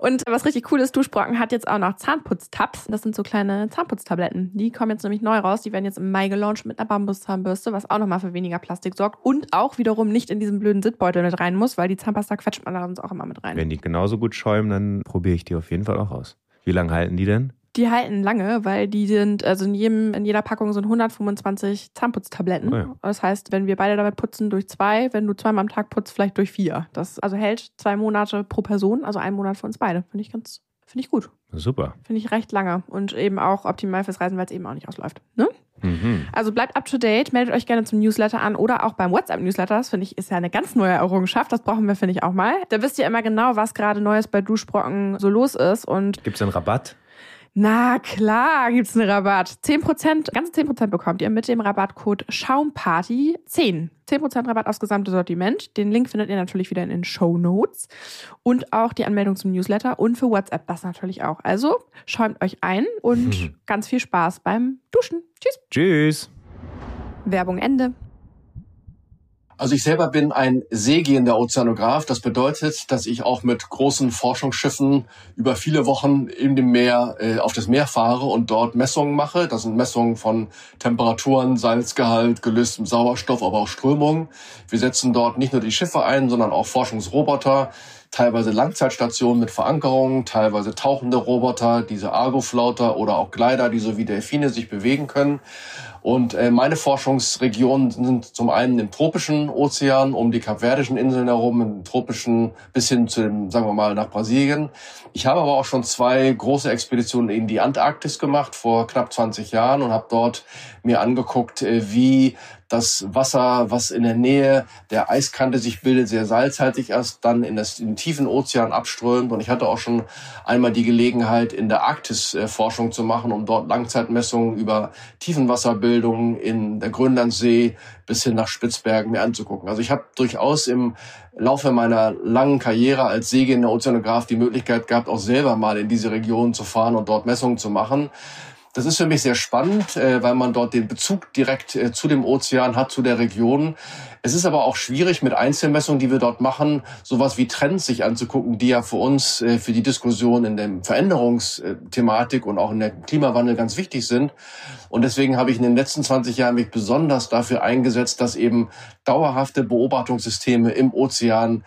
Und was richtig cool ist, Duschbrocken hat jetzt auch noch Zahnputztabs. Das sind so kleine Zahnputztabletten. Die kommen jetzt nämlich neu raus. Die werden jetzt im Mai gelauncht mit einer Bambuszahnbürste, was auch nochmal für weniger Plastik sorgt. Und auch wiederum nicht in diesen blöden Sittbeutel mit rein muss, weil die Zahnpasta quetscht man da sonst auch immer mit rein. Wenn die genauso gut schäumen, dann probiere ich die auf jeden Fall auch aus. Wie lange halten die denn? Die halten lange, weil die sind, also in jedem, in jeder Packung sind 125 Zahnputztabletten. Oh ja. Das heißt, wenn wir beide damit putzen, durch zwei, wenn du zweimal am Tag putzt, vielleicht durch vier. Das also hält zwei Monate pro Person, also einen Monat für uns beide. Finde ich ganz, finde ich gut. Super. Finde ich recht lange und eben auch optimal fürs Reisen, weil es eben auch nicht ausläuft. Ne? Mhm. Also bleibt up to date, meldet euch gerne zum Newsletter an oder auch beim WhatsApp-Newsletter. Das finde ich ist ja eine ganz neue Errungenschaft. Das brauchen wir, finde ich, auch mal. Da wisst ihr immer genau, was gerade Neues bei Duschbrocken so los ist. Und Gibt es einen Rabatt? Na klar, gibt's einen Rabatt. 10%, ganze 10% bekommt ihr mit dem Rabattcode Schaumparty10. 10% Rabatt aufs gesamte Sortiment. Den Link findet ihr natürlich wieder in den Show Notes. Und auch die Anmeldung zum Newsletter und für WhatsApp das natürlich auch. Also schäumt euch ein und ganz viel Spaß beim Duschen. Tschüss. Tschüss. Werbung Ende. Also ich selber bin ein seegehender Ozeanograf. Das bedeutet, dass ich auch mit großen Forschungsschiffen über viele Wochen in dem Meer äh, auf das Meer fahre und dort Messungen mache. Das sind Messungen von Temperaturen, Salzgehalt, gelöstem Sauerstoff, aber auch Strömung. Wir setzen dort nicht nur die Schiffe ein, sondern auch Forschungsroboter, teilweise Langzeitstationen mit Verankerungen, teilweise tauchende Roboter, diese Argoflauter oder auch Gleiter, die so wie Delfine sich bewegen können. Und äh, meine Forschungsregionen sind zum einen im tropischen Ozean, um die Kapverdischen Inseln herum, im tropischen bis hin zu dem, sagen wir mal, nach Brasilien. Ich habe aber auch schon zwei große Expeditionen in die Antarktis gemacht vor knapp 20 Jahren und habe dort mir angeguckt, äh, wie das Wasser, was in der Nähe der Eiskante sich bildet, sehr salzhaltig ist, dann in, das, in den tiefen Ozean abströmt. Und ich hatte auch schon einmal die Gelegenheit, in der Arktis äh, Forschung zu machen, um dort Langzeitmessungen über Tiefenwasserbildung in der Grönlandsee bis hin nach Spitzbergen mir anzugucken. Also ich habe durchaus im Laufe meiner langen Karriere als seegehender Ozeanograf die Möglichkeit gehabt, auch selber mal in diese Region zu fahren und dort Messungen zu machen. Das ist für mich sehr spannend, äh, weil man dort den Bezug direkt äh, zu dem Ozean hat, zu der Region. Es ist aber auch schwierig mit Einzelmessungen, die wir dort machen, sowas wie Trends sich anzugucken, die ja für uns, äh, für die Diskussion in der Veränderungsthematik und auch in der Klimawandel ganz wichtig sind. Und deswegen habe ich in den letzten 20 Jahren mich besonders dafür eingesetzt, dass eben dauerhafte Beobachtungssysteme im Ozean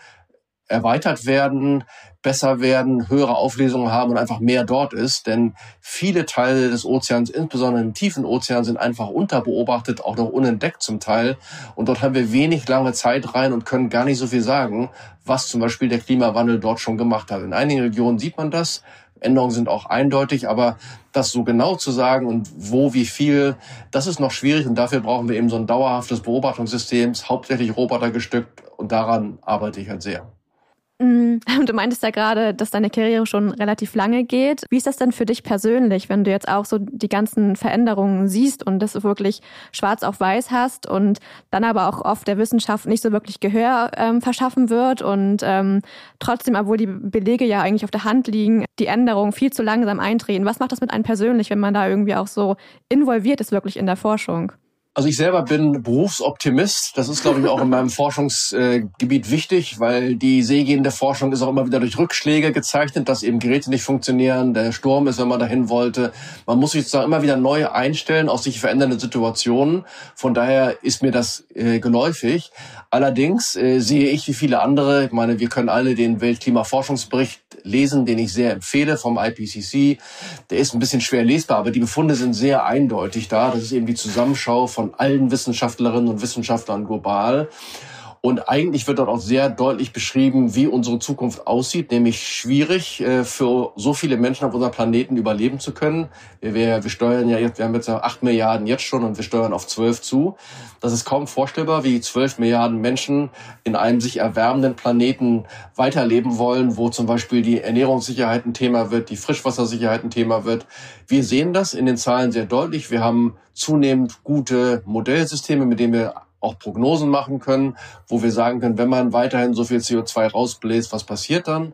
erweitert werden, besser werden, höhere Auflösungen haben und einfach mehr dort ist. Denn viele Teile des Ozeans, insbesondere im tiefen Ozean, sind einfach unterbeobachtet, auch noch unentdeckt zum Teil. Und dort haben wir wenig lange Zeit rein und können gar nicht so viel sagen, was zum Beispiel der Klimawandel dort schon gemacht hat. In einigen Regionen sieht man das. Änderungen sind auch eindeutig, aber das so genau zu sagen und wo, wie viel, das ist noch schwierig und dafür brauchen wir eben so ein dauerhaftes Beobachtungssystem, hauptsächlich Roboter gestückt und daran arbeite ich halt sehr. Mm, du meintest ja gerade, dass deine Karriere schon relativ lange geht. Wie ist das denn für dich persönlich, wenn du jetzt auch so die ganzen Veränderungen siehst und das wirklich schwarz auf weiß hast und dann aber auch oft der Wissenschaft nicht so wirklich Gehör ähm, verschaffen wird und ähm, trotzdem, obwohl die Belege ja eigentlich auf der Hand liegen, die Änderungen viel zu langsam eintreten. Was macht das mit einem persönlich, wenn man da irgendwie auch so involviert ist wirklich in der Forschung? Also ich selber bin Berufsoptimist. Das ist, glaube ich, auch in meinem Forschungsgebiet wichtig, weil die seegehende Forschung ist auch immer wieder durch Rückschläge gezeichnet, dass eben Geräte nicht funktionieren, der Sturm ist, wenn man dahin wollte. Man muss sich sozusagen immer wieder neu einstellen auf sich verändernde Situationen. Von daher ist mir das äh, geläufig. Allerdings äh, sehe ich wie viele andere, ich meine, wir können alle den Weltklimaforschungsbericht lesen, den ich sehr empfehle vom IPCC. Der ist ein bisschen schwer lesbar, aber die Befunde sind sehr eindeutig da. Das ist eben die Zusammenschau von allen Wissenschaftlerinnen und Wissenschaftlern global. Und eigentlich wird dort auch sehr deutlich beschrieben, wie unsere Zukunft aussieht, nämlich schwierig äh, für so viele Menschen auf unserem Planeten überleben zu können. Wir, wir steuern ja jetzt, wir haben jetzt acht Milliarden jetzt schon und wir steuern auf zwölf zu. Das ist kaum vorstellbar, wie zwölf Milliarden Menschen in einem sich erwärmenden Planeten weiterleben wollen, wo zum Beispiel die Ernährungssicherheit ein Thema wird, die Frischwassersicherheit ein Thema wird. Wir sehen das in den Zahlen sehr deutlich. Wir haben zunehmend gute Modellsysteme, mit denen wir auch Prognosen machen können, wo wir sagen können, wenn man weiterhin so viel CO2 rausbläst, was passiert dann?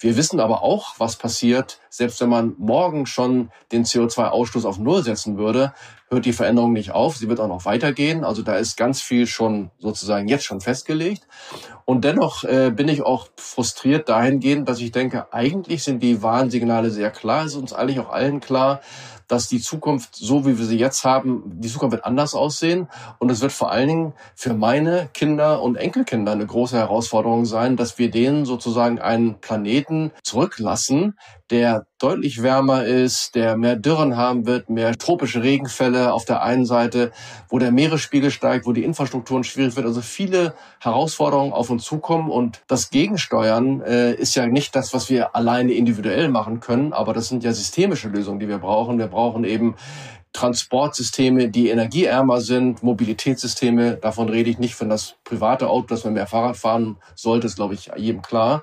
Wir wissen aber auch, was passiert, selbst wenn man morgen schon den CO2-Ausstoß auf Null setzen würde, hört die Veränderung nicht auf. Sie wird auch noch weitergehen. Also da ist ganz viel schon sozusagen jetzt schon festgelegt. Und dennoch äh, bin ich auch frustriert dahingehend, dass ich denke, eigentlich sind die Warnsignale sehr klar. Es ist uns eigentlich auch allen klar, dass die Zukunft, so wie wir sie jetzt haben, die Zukunft wird anders aussehen. Und es wird vor allen Dingen für meine Kinder und Enkelkinder eine große Herausforderung sein, dass wir denen sozusagen einen Planeten zurücklassen, der deutlich wärmer ist, der mehr Dürren haben wird, mehr tropische Regenfälle auf der einen Seite, wo der Meeresspiegel steigt, wo die Infrastrukturen schwierig wird. Also viele Herausforderungen auf uns zukommen und das Gegensteuern äh, ist ja nicht das, was wir alleine individuell machen können, aber das sind ja systemische Lösungen, die wir brauchen. Wir brauchen eben Transportsysteme, die energieärmer sind, Mobilitätssysteme, davon rede ich nicht von das private Auto, dass man mehr Fahrrad fahren sollte, ist, glaube ich, jedem klar.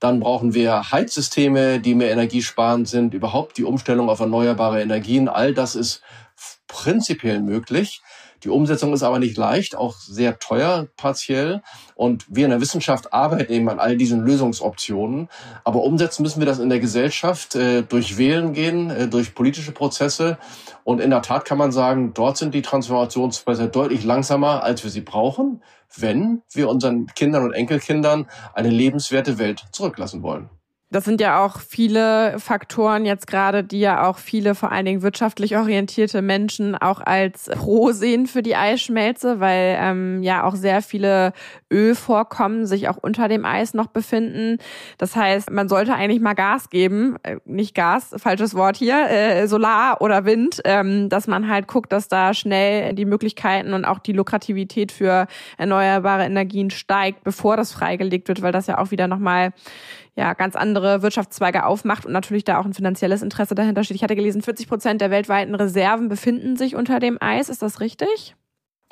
Dann brauchen wir Heizsysteme, die mehr energiesparend sind, überhaupt die Umstellung auf erneuerbare Energien. All das ist prinzipiell möglich. Die Umsetzung ist aber nicht leicht, auch sehr teuer partiell. Und wir in der Wissenschaft arbeiten eben an all diesen Lösungsoptionen. Aber umsetzen müssen wir das in der Gesellschaft äh, durch Wählen gehen, äh, durch politische Prozesse. Und in der Tat kann man sagen, dort sind die Transformationsprozesse deutlich langsamer, als wir sie brauchen, wenn wir unseren Kindern und Enkelkindern eine lebenswerte Welt zurücklassen wollen. Das sind ja auch viele Faktoren jetzt gerade, die ja auch viele vor allen Dingen wirtschaftlich orientierte Menschen auch als pro sehen für die Eisschmelze, weil ähm, ja auch sehr viele Ölvorkommen sich auch unter dem Eis noch befinden. Das heißt, man sollte eigentlich mal Gas geben, äh, nicht Gas, falsches Wort hier, äh, Solar oder Wind, ähm, dass man halt guckt, dass da schnell die Möglichkeiten und auch die Lukrativität für erneuerbare Energien steigt, bevor das freigelegt wird, weil das ja auch wieder nochmal ja, ganz andere Wirtschaftszweige aufmacht und natürlich da auch ein finanzielles Interesse dahinter steht. Ich hatte gelesen, 40 Prozent der weltweiten Reserven befinden sich unter dem Eis. Ist das richtig?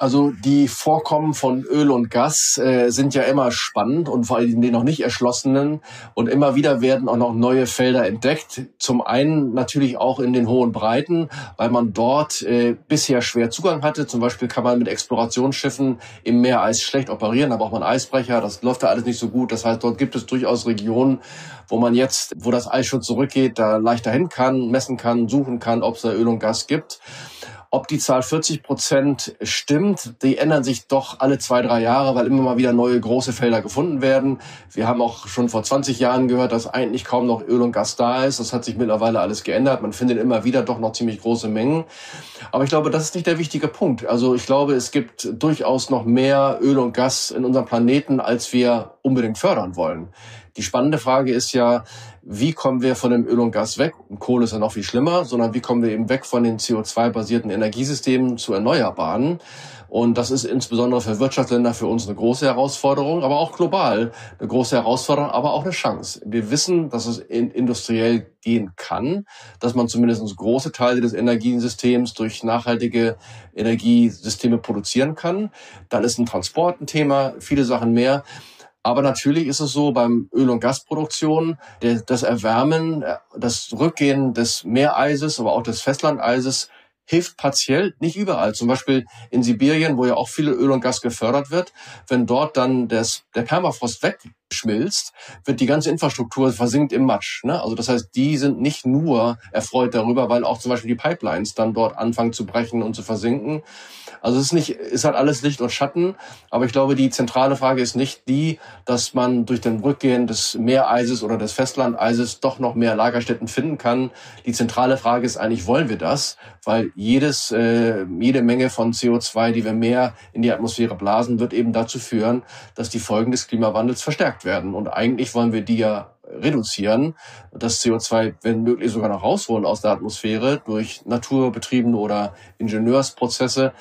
Also die Vorkommen von Öl und Gas äh, sind ja immer spannend und vor allem die noch nicht erschlossenen. Und immer wieder werden auch noch neue Felder entdeckt. Zum einen natürlich auch in den hohen Breiten, weil man dort äh, bisher schwer Zugang hatte. Zum Beispiel kann man mit Explorationsschiffen im Meereis schlecht operieren. Da braucht man Eisbrecher. Das läuft da alles nicht so gut. Das heißt, dort gibt es durchaus Regionen, wo man jetzt, wo das Eis schon zurückgeht, da leichter hin kann, messen kann, suchen kann, ob es da Öl und Gas gibt. Ob die Zahl 40 Prozent stimmt, die ändern sich doch alle zwei, drei Jahre, weil immer mal wieder neue große Felder gefunden werden. Wir haben auch schon vor 20 Jahren gehört, dass eigentlich kaum noch Öl und Gas da ist. Das hat sich mittlerweile alles geändert. Man findet immer wieder doch noch ziemlich große Mengen. Aber ich glaube, das ist nicht der wichtige Punkt. Also ich glaube, es gibt durchaus noch mehr Öl und Gas in unserem Planeten, als wir unbedingt fördern wollen. Die spannende Frage ist ja, wie kommen wir von dem Öl und Gas weg? Und Kohle ist ja noch viel schlimmer, sondern wie kommen wir eben weg von den CO2-basierten Energiesystemen zu Erneuerbaren? Und das ist insbesondere für Wirtschaftsländer für uns eine große Herausforderung, aber auch global eine große Herausforderung, aber auch eine Chance. Wir wissen, dass es industriell gehen kann, dass man zumindest große Teile des Energiesystems durch nachhaltige Energiesysteme produzieren kann. Dann ist ein Transport ein Thema, viele Sachen mehr. Aber natürlich ist es so beim Öl- und Gasproduktion, das Erwärmen, äh, das Rückgehen des Meereises, aber auch des Festlandeises hilft partiell, nicht überall. Zum Beispiel in Sibirien, wo ja auch viele Öl und Gas gefördert wird. Wenn dort dann das, der Permafrost wegschmilzt, wird die ganze Infrastruktur versinkt im Matsch. Ne? Also das heißt, die sind nicht nur erfreut darüber, weil auch zum Beispiel die Pipelines dann dort anfangen zu brechen und zu versinken. Also es ist nicht, ist halt alles Licht und Schatten. Aber ich glaube, die zentrale Frage ist nicht die, dass man durch den Rückgehen des Meereises oder des Festlandeises doch noch mehr Lagerstätten finden kann. Die zentrale Frage ist eigentlich, wollen wir das? Weil jedes, äh, jede Menge von CO2, die wir mehr in die Atmosphäre blasen, wird eben dazu führen, dass die Folgen des Klimawandels verstärkt werden. Und eigentlich wollen wir die ja reduzieren, das CO2, wenn möglich, sogar noch rausholen aus der Atmosphäre durch naturbetriebene oder Ingenieursprozesse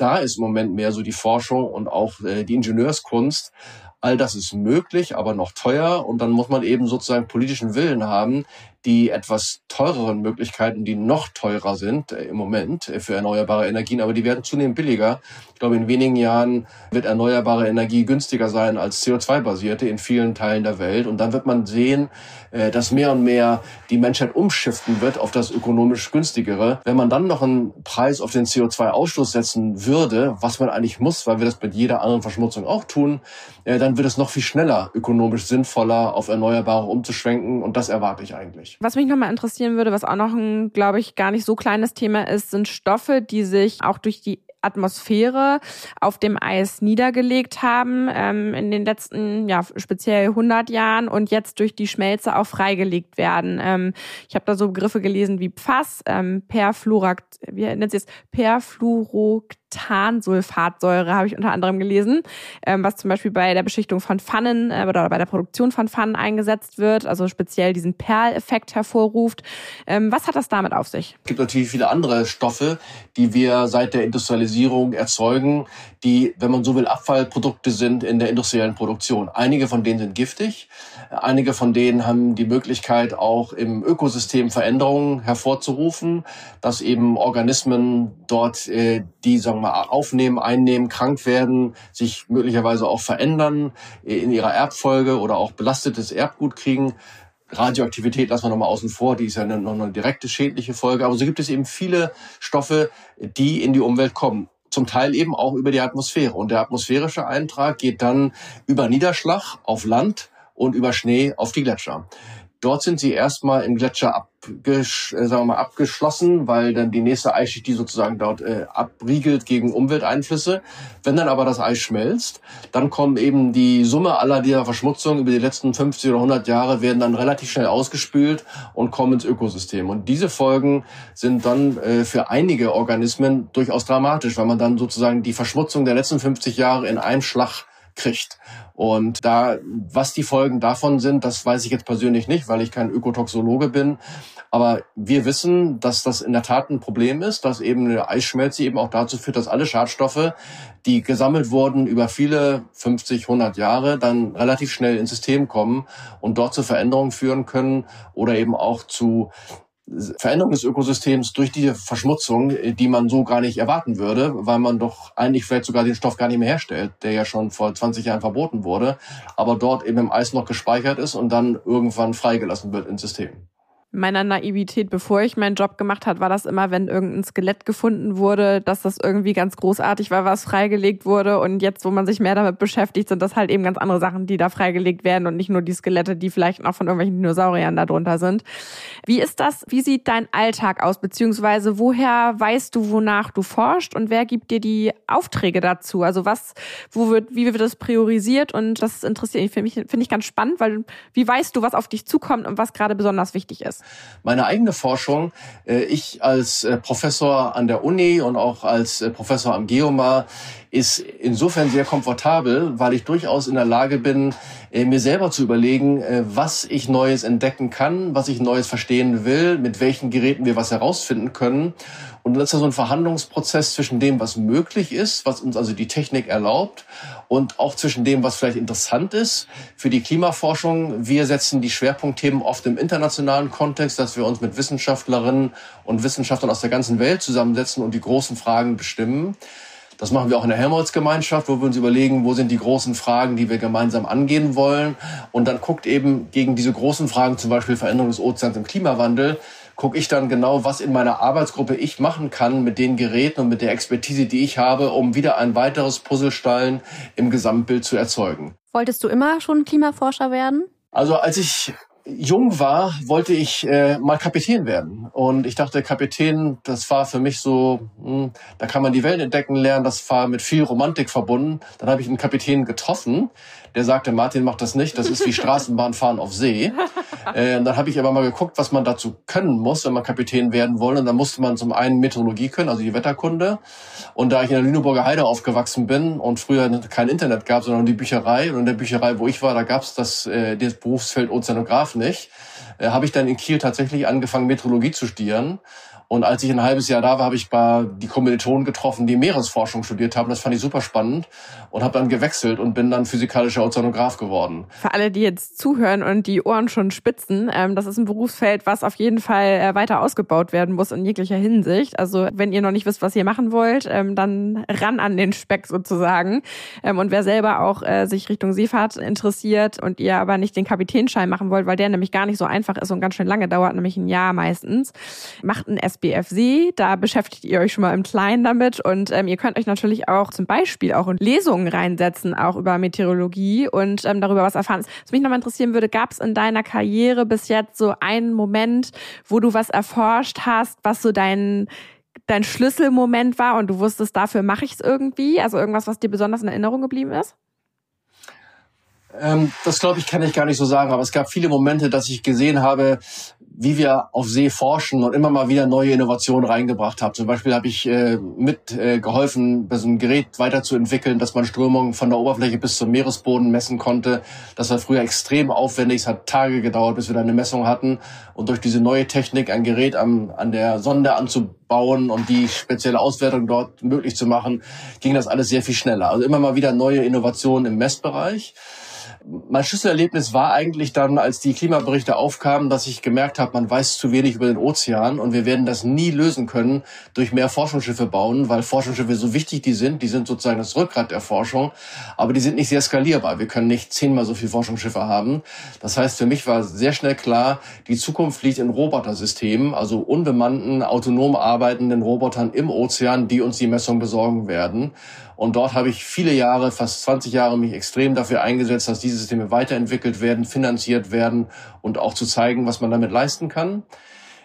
da ist im Moment mehr so die Forschung und auch äh, die Ingenieurskunst. All das ist möglich, aber noch teuer. Und dann muss man eben sozusagen politischen Willen haben, die etwas teureren Möglichkeiten, die noch teurer sind äh, im Moment äh, für erneuerbare Energien, aber die werden zunehmend billiger. Ich glaube, in wenigen Jahren wird erneuerbare Energie günstiger sein als CO2-basierte in vielen Teilen der Welt. Und dann wird man sehen, äh, dass mehr und mehr die Menschheit umschiften wird auf das ökonomisch günstigere. Wenn man dann noch einen Preis auf den CO2-Ausstoß setzen würde, was man eigentlich muss, weil wir das mit jeder anderen Verschmutzung auch tun, dann wird es noch viel schneller ökonomisch sinnvoller auf Erneuerbare umzuschwenken. Und das erwarte ich eigentlich. Was mich nochmal interessieren würde, was auch noch ein, glaube ich, gar nicht so kleines Thema ist, sind Stoffe, die sich auch durch die Atmosphäre auf dem Eis niedergelegt haben ähm, in den letzten, ja, speziell 100 Jahren und jetzt durch die Schmelze auch freigelegt werden. Ähm, ich habe da so Begriffe gelesen wie PFAS, ähm, Perfluorakt, wie nennt sie es? Perfluorokt Tansulfatsäure habe ich unter anderem gelesen, ähm, was zum Beispiel bei der Beschichtung von Pfannen äh, oder bei der Produktion von Pfannen eingesetzt wird, also speziell diesen Perleffekt hervorruft. Ähm, was hat das damit auf sich? Es gibt natürlich viele andere Stoffe, die wir seit der Industrialisierung erzeugen, die, wenn man so will, Abfallprodukte sind in der industriellen Produktion. Einige von denen sind giftig, einige von denen haben die Möglichkeit, auch im Ökosystem Veränderungen hervorzurufen, dass eben Organismen dort äh, die sagen wir mal, aufnehmen, einnehmen, krank werden, sich möglicherweise auch verändern in ihrer Erbfolge oder auch belastetes Erbgut kriegen. Radioaktivität lassen wir nochmal außen vor, die ist ja noch eine direkte schädliche Folge. Aber so gibt es eben viele Stoffe, die in die Umwelt kommen. Zum Teil eben auch über die Atmosphäre. Und der atmosphärische Eintrag geht dann über Niederschlag auf Land und über Schnee auf die Gletscher. Dort sind sie erstmal im Gletscher abgesch äh, sagen wir mal, abgeschlossen, weil dann die nächste Eisschicht die sozusagen dort äh, abriegelt gegen Umwelteinflüsse. Wenn dann aber das Eis schmelzt, dann kommen eben die Summe aller dieser Verschmutzungen über die letzten 50 oder 100 Jahre werden dann relativ schnell ausgespült und kommen ins Ökosystem. Und diese Folgen sind dann äh, für einige Organismen durchaus dramatisch, weil man dann sozusagen die Verschmutzung der letzten 50 Jahre in einem Schlag kriegt. Und da, was die Folgen davon sind, das weiß ich jetzt persönlich nicht, weil ich kein Ökotoxologe bin. Aber wir wissen, dass das in der Tat ein Problem ist, dass eben eine Eisschmelze eben auch dazu führt, dass alle Schadstoffe, die gesammelt wurden über viele 50, 100 Jahre, dann relativ schnell ins System kommen und dort zu Veränderungen führen können oder eben auch zu Veränderung des Ökosystems durch diese Verschmutzung, die man so gar nicht erwarten würde, weil man doch eigentlich vielleicht sogar den Stoff gar nicht mehr herstellt, der ja schon vor 20 Jahren verboten wurde, aber dort eben im Eis noch gespeichert ist und dann irgendwann freigelassen wird ins System meiner Naivität, bevor ich meinen Job gemacht hat, war das immer, wenn irgendein Skelett gefunden wurde, dass das irgendwie ganz großartig war, was freigelegt wurde. Und jetzt, wo man sich mehr damit beschäftigt, sind das halt eben ganz andere Sachen, die da freigelegt werden und nicht nur die Skelette, die vielleicht noch von irgendwelchen Dinosauriern da drunter sind. Wie ist das? Wie sieht dein Alltag aus? Beziehungsweise woher weißt du, wonach du forschst und wer gibt dir die Aufträge dazu? Also was, wo wird, wie wird das priorisiert? Und das interessiert mich, finde ich, ich ganz spannend, weil wie weißt du, was auf dich zukommt und was gerade besonders wichtig ist? Meine eigene Forschung, äh, ich als äh, Professor an der Uni und auch als äh, Professor am Geomar, ist insofern sehr komfortabel, weil ich durchaus in der Lage bin, mir selber zu überlegen, was ich Neues entdecken kann, was ich Neues verstehen will, mit welchen Geräten wir was herausfinden können. Und das ist ja so ein Verhandlungsprozess zwischen dem, was möglich ist, was uns also die Technik erlaubt, und auch zwischen dem, was vielleicht interessant ist für die Klimaforschung. Wir setzen die Schwerpunktthemen oft im internationalen Kontext, dass wir uns mit Wissenschaftlerinnen und Wissenschaftlern aus der ganzen Welt zusammensetzen und die großen Fragen bestimmen. Das machen wir auch in der Helmholtz-Gemeinschaft, wo wir uns überlegen, wo sind die großen Fragen, die wir gemeinsam angehen wollen. Und dann guckt eben gegen diese großen Fragen, zum Beispiel Veränderung des Ozeans im Klimawandel, gucke ich dann genau, was in meiner Arbeitsgruppe ich machen kann mit den Geräten und mit der Expertise, die ich habe, um wieder ein weiteres Puzzlestein im Gesamtbild zu erzeugen. Wolltest du immer schon Klimaforscher werden? Also als ich jung war, wollte ich äh, mal Kapitän werden. Und ich dachte, Kapitän, das war für mich so, mh, hm, da kann man die Welt entdecken lernen, das war mit viel Romantik verbunden. Dann habe ich einen Kapitän getroffen, der sagte, Martin macht das nicht, das ist wie Straßenbahnfahren auf See. Äh, dann habe ich aber mal geguckt, was man dazu können muss, wenn man Kapitän werden will. Und dann musste man zum einen Meteorologie können, also die Wetterkunde. Und da ich in der Lüneburger Heide aufgewachsen bin und früher kein Internet gab, sondern die Bücherei, und in der Bücherei, wo ich war, da gab es das, äh, das Berufsfeld Ozeanograf nicht, äh, habe ich dann in Kiel tatsächlich angefangen, Meteorologie zu studieren und als ich ein halbes Jahr da war, habe ich bei die Kommilitonen getroffen, die Meeresforschung studiert haben. Das fand ich super spannend und habe dann gewechselt und bin dann physikalischer Ozeanograf geworden. Für alle, die jetzt zuhören und die Ohren schon spitzen, ähm, das ist ein Berufsfeld, was auf jeden Fall äh, weiter ausgebaut werden muss in jeglicher Hinsicht. Also wenn ihr noch nicht wisst, was ihr machen wollt, ähm, dann ran an den Speck sozusagen. Ähm, und wer selber auch äh, sich Richtung Seefahrt interessiert und ihr aber nicht den Kapitänschein machen wollt, weil der nämlich gar nicht so einfach ist und ganz schön lange dauert, nämlich ein Jahr meistens, macht ein SBFC. Da beschäftigt ihr euch schon mal im Kleinen damit und ähm, ihr könnt euch natürlich auch zum Beispiel auch in Lesungen reinsetzen, auch über Meteorologie und ähm, darüber was erfahren. Was mich nochmal interessieren würde, gab es in deiner Karriere bis jetzt so einen Moment, wo du was erforscht hast, was so dein dein Schlüsselmoment war und du wusstest, dafür mache ich es irgendwie? Also irgendwas, was dir besonders in Erinnerung geblieben ist? Ähm, das glaube ich, kann ich gar nicht so sagen, aber es gab viele Momente, dass ich gesehen habe, wie wir auf See forschen und immer mal wieder neue Innovationen reingebracht haben. Zum Beispiel habe ich äh, mit äh, so ein Gerät weiterzuentwickeln, dass man Strömungen von der Oberfläche bis zum Meeresboden messen konnte. Das war früher extrem aufwendig. Es hat Tage gedauert, bis wir da eine Messung hatten. Und durch diese neue Technik, ein Gerät am, an der Sonde anzubauen und die spezielle Auswertung dort möglich zu machen, ging das alles sehr viel schneller. Also immer mal wieder neue Innovationen im Messbereich mein Schlüsselerlebnis war eigentlich dann, als die Klimaberichte aufkamen, dass ich gemerkt habe, man weiß zu wenig über den Ozean und wir werden das nie lösen können durch mehr Forschungsschiffe bauen, weil Forschungsschiffe so wichtig die sind, die sind sozusagen das Rückgrat der Forschung, aber die sind nicht sehr skalierbar. Wir können nicht zehnmal so viele Forschungsschiffe haben. Das heißt, für mich war sehr schnell klar, die Zukunft liegt in Robotersystemen, also unbemannten, autonom arbeitenden Robotern im Ozean, die uns die Messung besorgen werden. Und dort habe ich viele Jahre, fast 20 Jahre, mich extrem dafür eingesetzt, dass diese Systeme weiterentwickelt werden, finanziert werden und auch zu zeigen, was man damit leisten kann.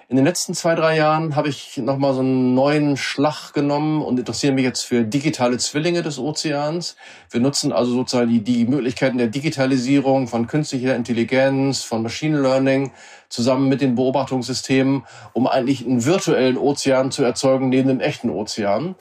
In den letzten zwei, drei Jahren habe ich nochmal so einen neuen Schlag genommen und interessiere mich jetzt für digitale Zwillinge des Ozeans. Wir nutzen also sozusagen die, die Möglichkeiten der Digitalisierung von künstlicher Intelligenz, von Machine Learning zusammen mit den Beobachtungssystemen, um eigentlich einen virtuellen Ozean zu erzeugen neben dem echten Ozean.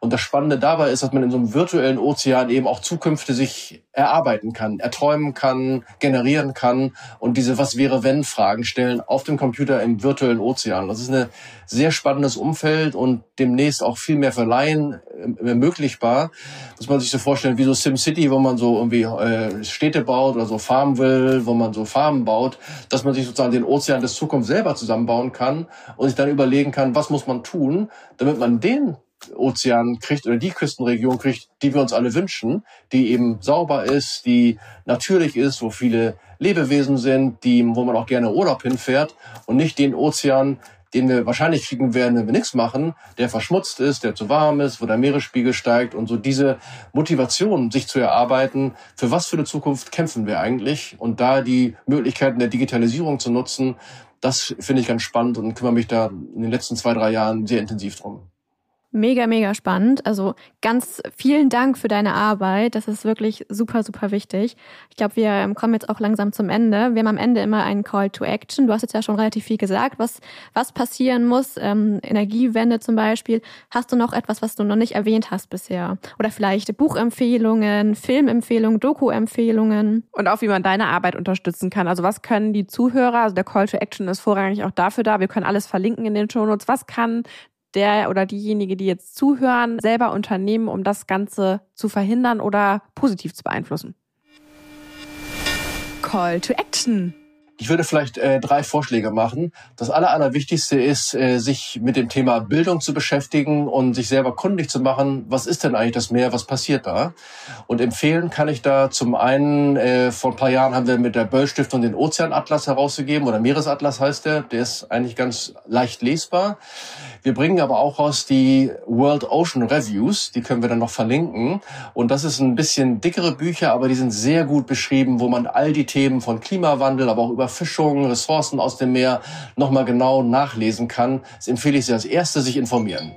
Und das Spannende dabei ist, dass man in so einem virtuellen Ozean eben auch Zukünfte sich erarbeiten kann, erträumen kann, generieren kann und diese Was wäre wenn Fragen stellen auf dem Computer im virtuellen Ozean. Das ist ein sehr spannendes Umfeld und demnächst auch viel mehr für Laien äh, ermöglichbar. Muss man sich so vorstellen wie so SimCity, wo man so irgendwie äh, Städte baut oder so Farmen will, wo man so Farmen baut, dass man sich sozusagen den Ozean des Zukunft selber zusammenbauen kann und sich dann überlegen kann, was muss man tun, damit man den Ozean kriegt oder die Küstenregion kriegt, die wir uns alle wünschen, die eben sauber ist, die natürlich ist, wo viele Lebewesen sind, die, wo man auch gerne Urlaub hinfährt und nicht den Ozean, den wir wahrscheinlich kriegen werden, wenn wir nichts machen, der verschmutzt ist, der zu warm ist, wo der Meeresspiegel steigt und so diese Motivation, sich zu erarbeiten, für was für eine Zukunft kämpfen wir eigentlich und da die Möglichkeiten der Digitalisierung zu nutzen, das finde ich ganz spannend und kümmere mich da in den letzten zwei, drei Jahren sehr intensiv drum. Mega, mega spannend. Also ganz vielen Dank für deine Arbeit. Das ist wirklich super, super wichtig. Ich glaube, wir ähm, kommen jetzt auch langsam zum Ende. Wir haben am Ende immer einen Call to Action. Du hast jetzt ja schon relativ viel gesagt, was, was passieren muss. Ähm, Energiewende zum Beispiel. Hast du noch etwas, was du noch nicht erwähnt hast bisher? Oder vielleicht Buchempfehlungen, Filmempfehlungen, Doku-Empfehlungen? Und auch, wie man deine Arbeit unterstützen kann. Also was können die Zuhörer, also der Call to Action ist vorrangig auch dafür da. Wir können alles verlinken in den Shownotes. Was kann der oder diejenige, die jetzt zuhören, selber unternehmen, um das Ganze zu verhindern oder positiv zu beeinflussen? Call to Action. Ich würde vielleicht äh, drei Vorschläge machen. Das Aller, Allerwichtigste ist, äh, sich mit dem Thema Bildung zu beschäftigen und sich selber kundig zu machen, was ist denn eigentlich das Meer, was passiert da? Und empfehlen kann ich da zum einen, äh, vor ein paar Jahren haben wir mit der Böll Stiftung den Ozeanatlas herausgegeben, oder Meeresatlas heißt der, der ist eigentlich ganz leicht lesbar. Wir bringen aber auch raus die World Ocean Reviews, die können wir dann noch verlinken. Und das ist ein bisschen dickere Bücher, aber die sind sehr gut beschrieben, wo man all die Themen von Klimawandel, aber auch Überfischung, Ressourcen aus dem Meer nochmal genau nachlesen kann. Das empfehle ich sehr als Erste, sich informieren.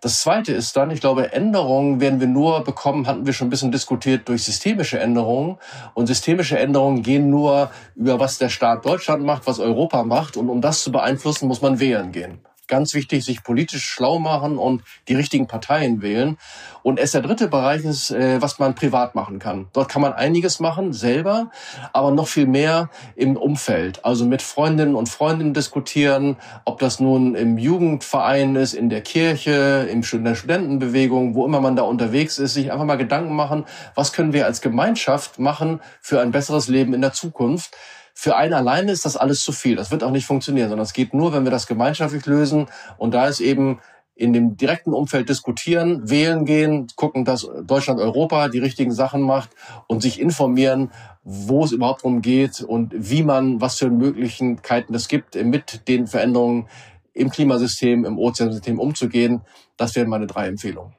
Das zweite ist dann, ich glaube, Änderungen werden wir nur bekommen, hatten wir schon ein bisschen diskutiert, durch systemische Änderungen. Und systemische Änderungen gehen nur über was der Staat Deutschland macht, was Europa macht. Und um das zu beeinflussen, muss man wählen gehen ganz wichtig, sich politisch schlau machen und die richtigen Parteien wählen. Und erst der dritte Bereich ist, äh, was man privat machen kann. Dort kann man einiges machen, selber, aber noch viel mehr im Umfeld. Also mit Freundinnen und Freunden diskutieren, ob das nun im Jugendverein ist, in der Kirche, in der Studentenbewegung, wo immer man da unterwegs ist, sich einfach mal Gedanken machen, was können wir als Gemeinschaft machen für ein besseres Leben in der Zukunft. Für einen alleine ist das alles zu viel. Das wird auch nicht funktionieren, sondern es geht nur, wenn wir das gemeinschaftlich lösen. Und da ist eben in dem direkten Umfeld diskutieren, wählen gehen, gucken, dass Deutschland, Europa die richtigen Sachen macht und sich informieren, wo es überhaupt darum geht und wie man, was für Möglichkeiten es gibt, mit den Veränderungen im Klimasystem, im Ozeansystem umzugehen. Das wären meine drei Empfehlungen.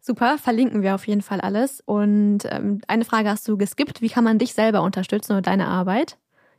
Super, verlinken wir auf jeden Fall alles. Und ähm, eine Frage hast du geskippt. Wie kann man dich selber unterstützen und deine Arbeit?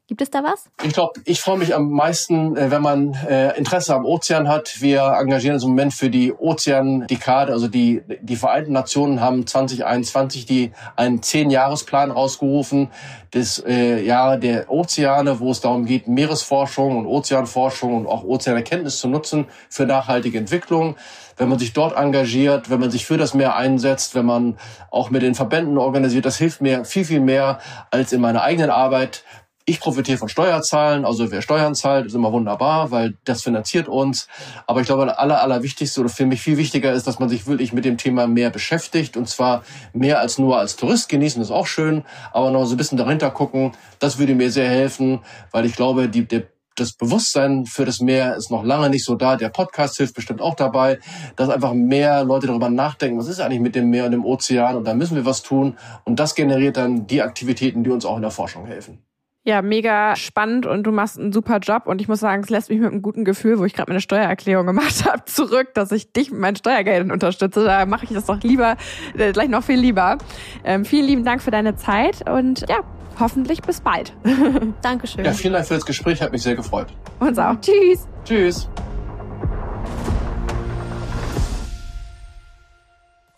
Gibt es da was? Ich glaube, ich freue mich am meisten, äh, wenn man äh, Interesse am Ozean hat. Wir engagieren uns im Moment für die Ozean-Dekade. Also die, die Vereinten Nationen haben 2021 die einen Zehn-Jahres-Plan rausgerufen. Das äh, Jahr der Ozeane, wo es darum geht, Meeresforschung und Ozeanforschung und auch Ozeanerkenntnis zu nutzen für nachhaltige Entwicklung wenn man sich dort engagiert, wenn man sich für das Meer einsetzt, wenn man auch mit den Verbänden organisiert, das hilft mir viel, viel mehr als in meiner eigenen Arbeit. Ich profitiere von Steuerzahlen, also wer Steuern zahlt, ist immer wunderbar, weil das finanziert uns. Aber ich glaube, das aller, allerwichtigste oder für mich viel wichtiger ist, dass man sich wirklich mit dem Thema mehr beschäftigt und zwar mehr als nur als Tourist genießen, ist auch schön, aber noch so ein bisschen dahinter gucken, das würde mir sehr helfen, weil ich glaube, die, der das Bewusstsein für das Meer ist noch lange nicht so da. Der Podcast hilft bestimmt auch dabei, dass einfach mehr Leute darüber nachdenken, was ist eigentlich mit dem Meer und dem Ozean und da müssen wir was tun. Und das generiert dann die Aktivitäten, die uns auch in der Forschung helfen. Ja, mega spannend und du machst einen super Job und ich muss sagen, es lässt mich mit einem guten Gefühl, wo ich gerade meine Steuererklärung gemacht habe, zurück, dass ich dich mit meinen Steuergeldern unterstütze. Da mache ich das doch lieber, äh, gleich noch viel lieber. Ähm, vielen lieben Dank für deine Zeit und ja, hoffentlich bis bald. Dankeschön. Ja, vielen Dank für das Gespräch, hat mich sehr gefreut. Uns auch. Tschüss. Tschüss.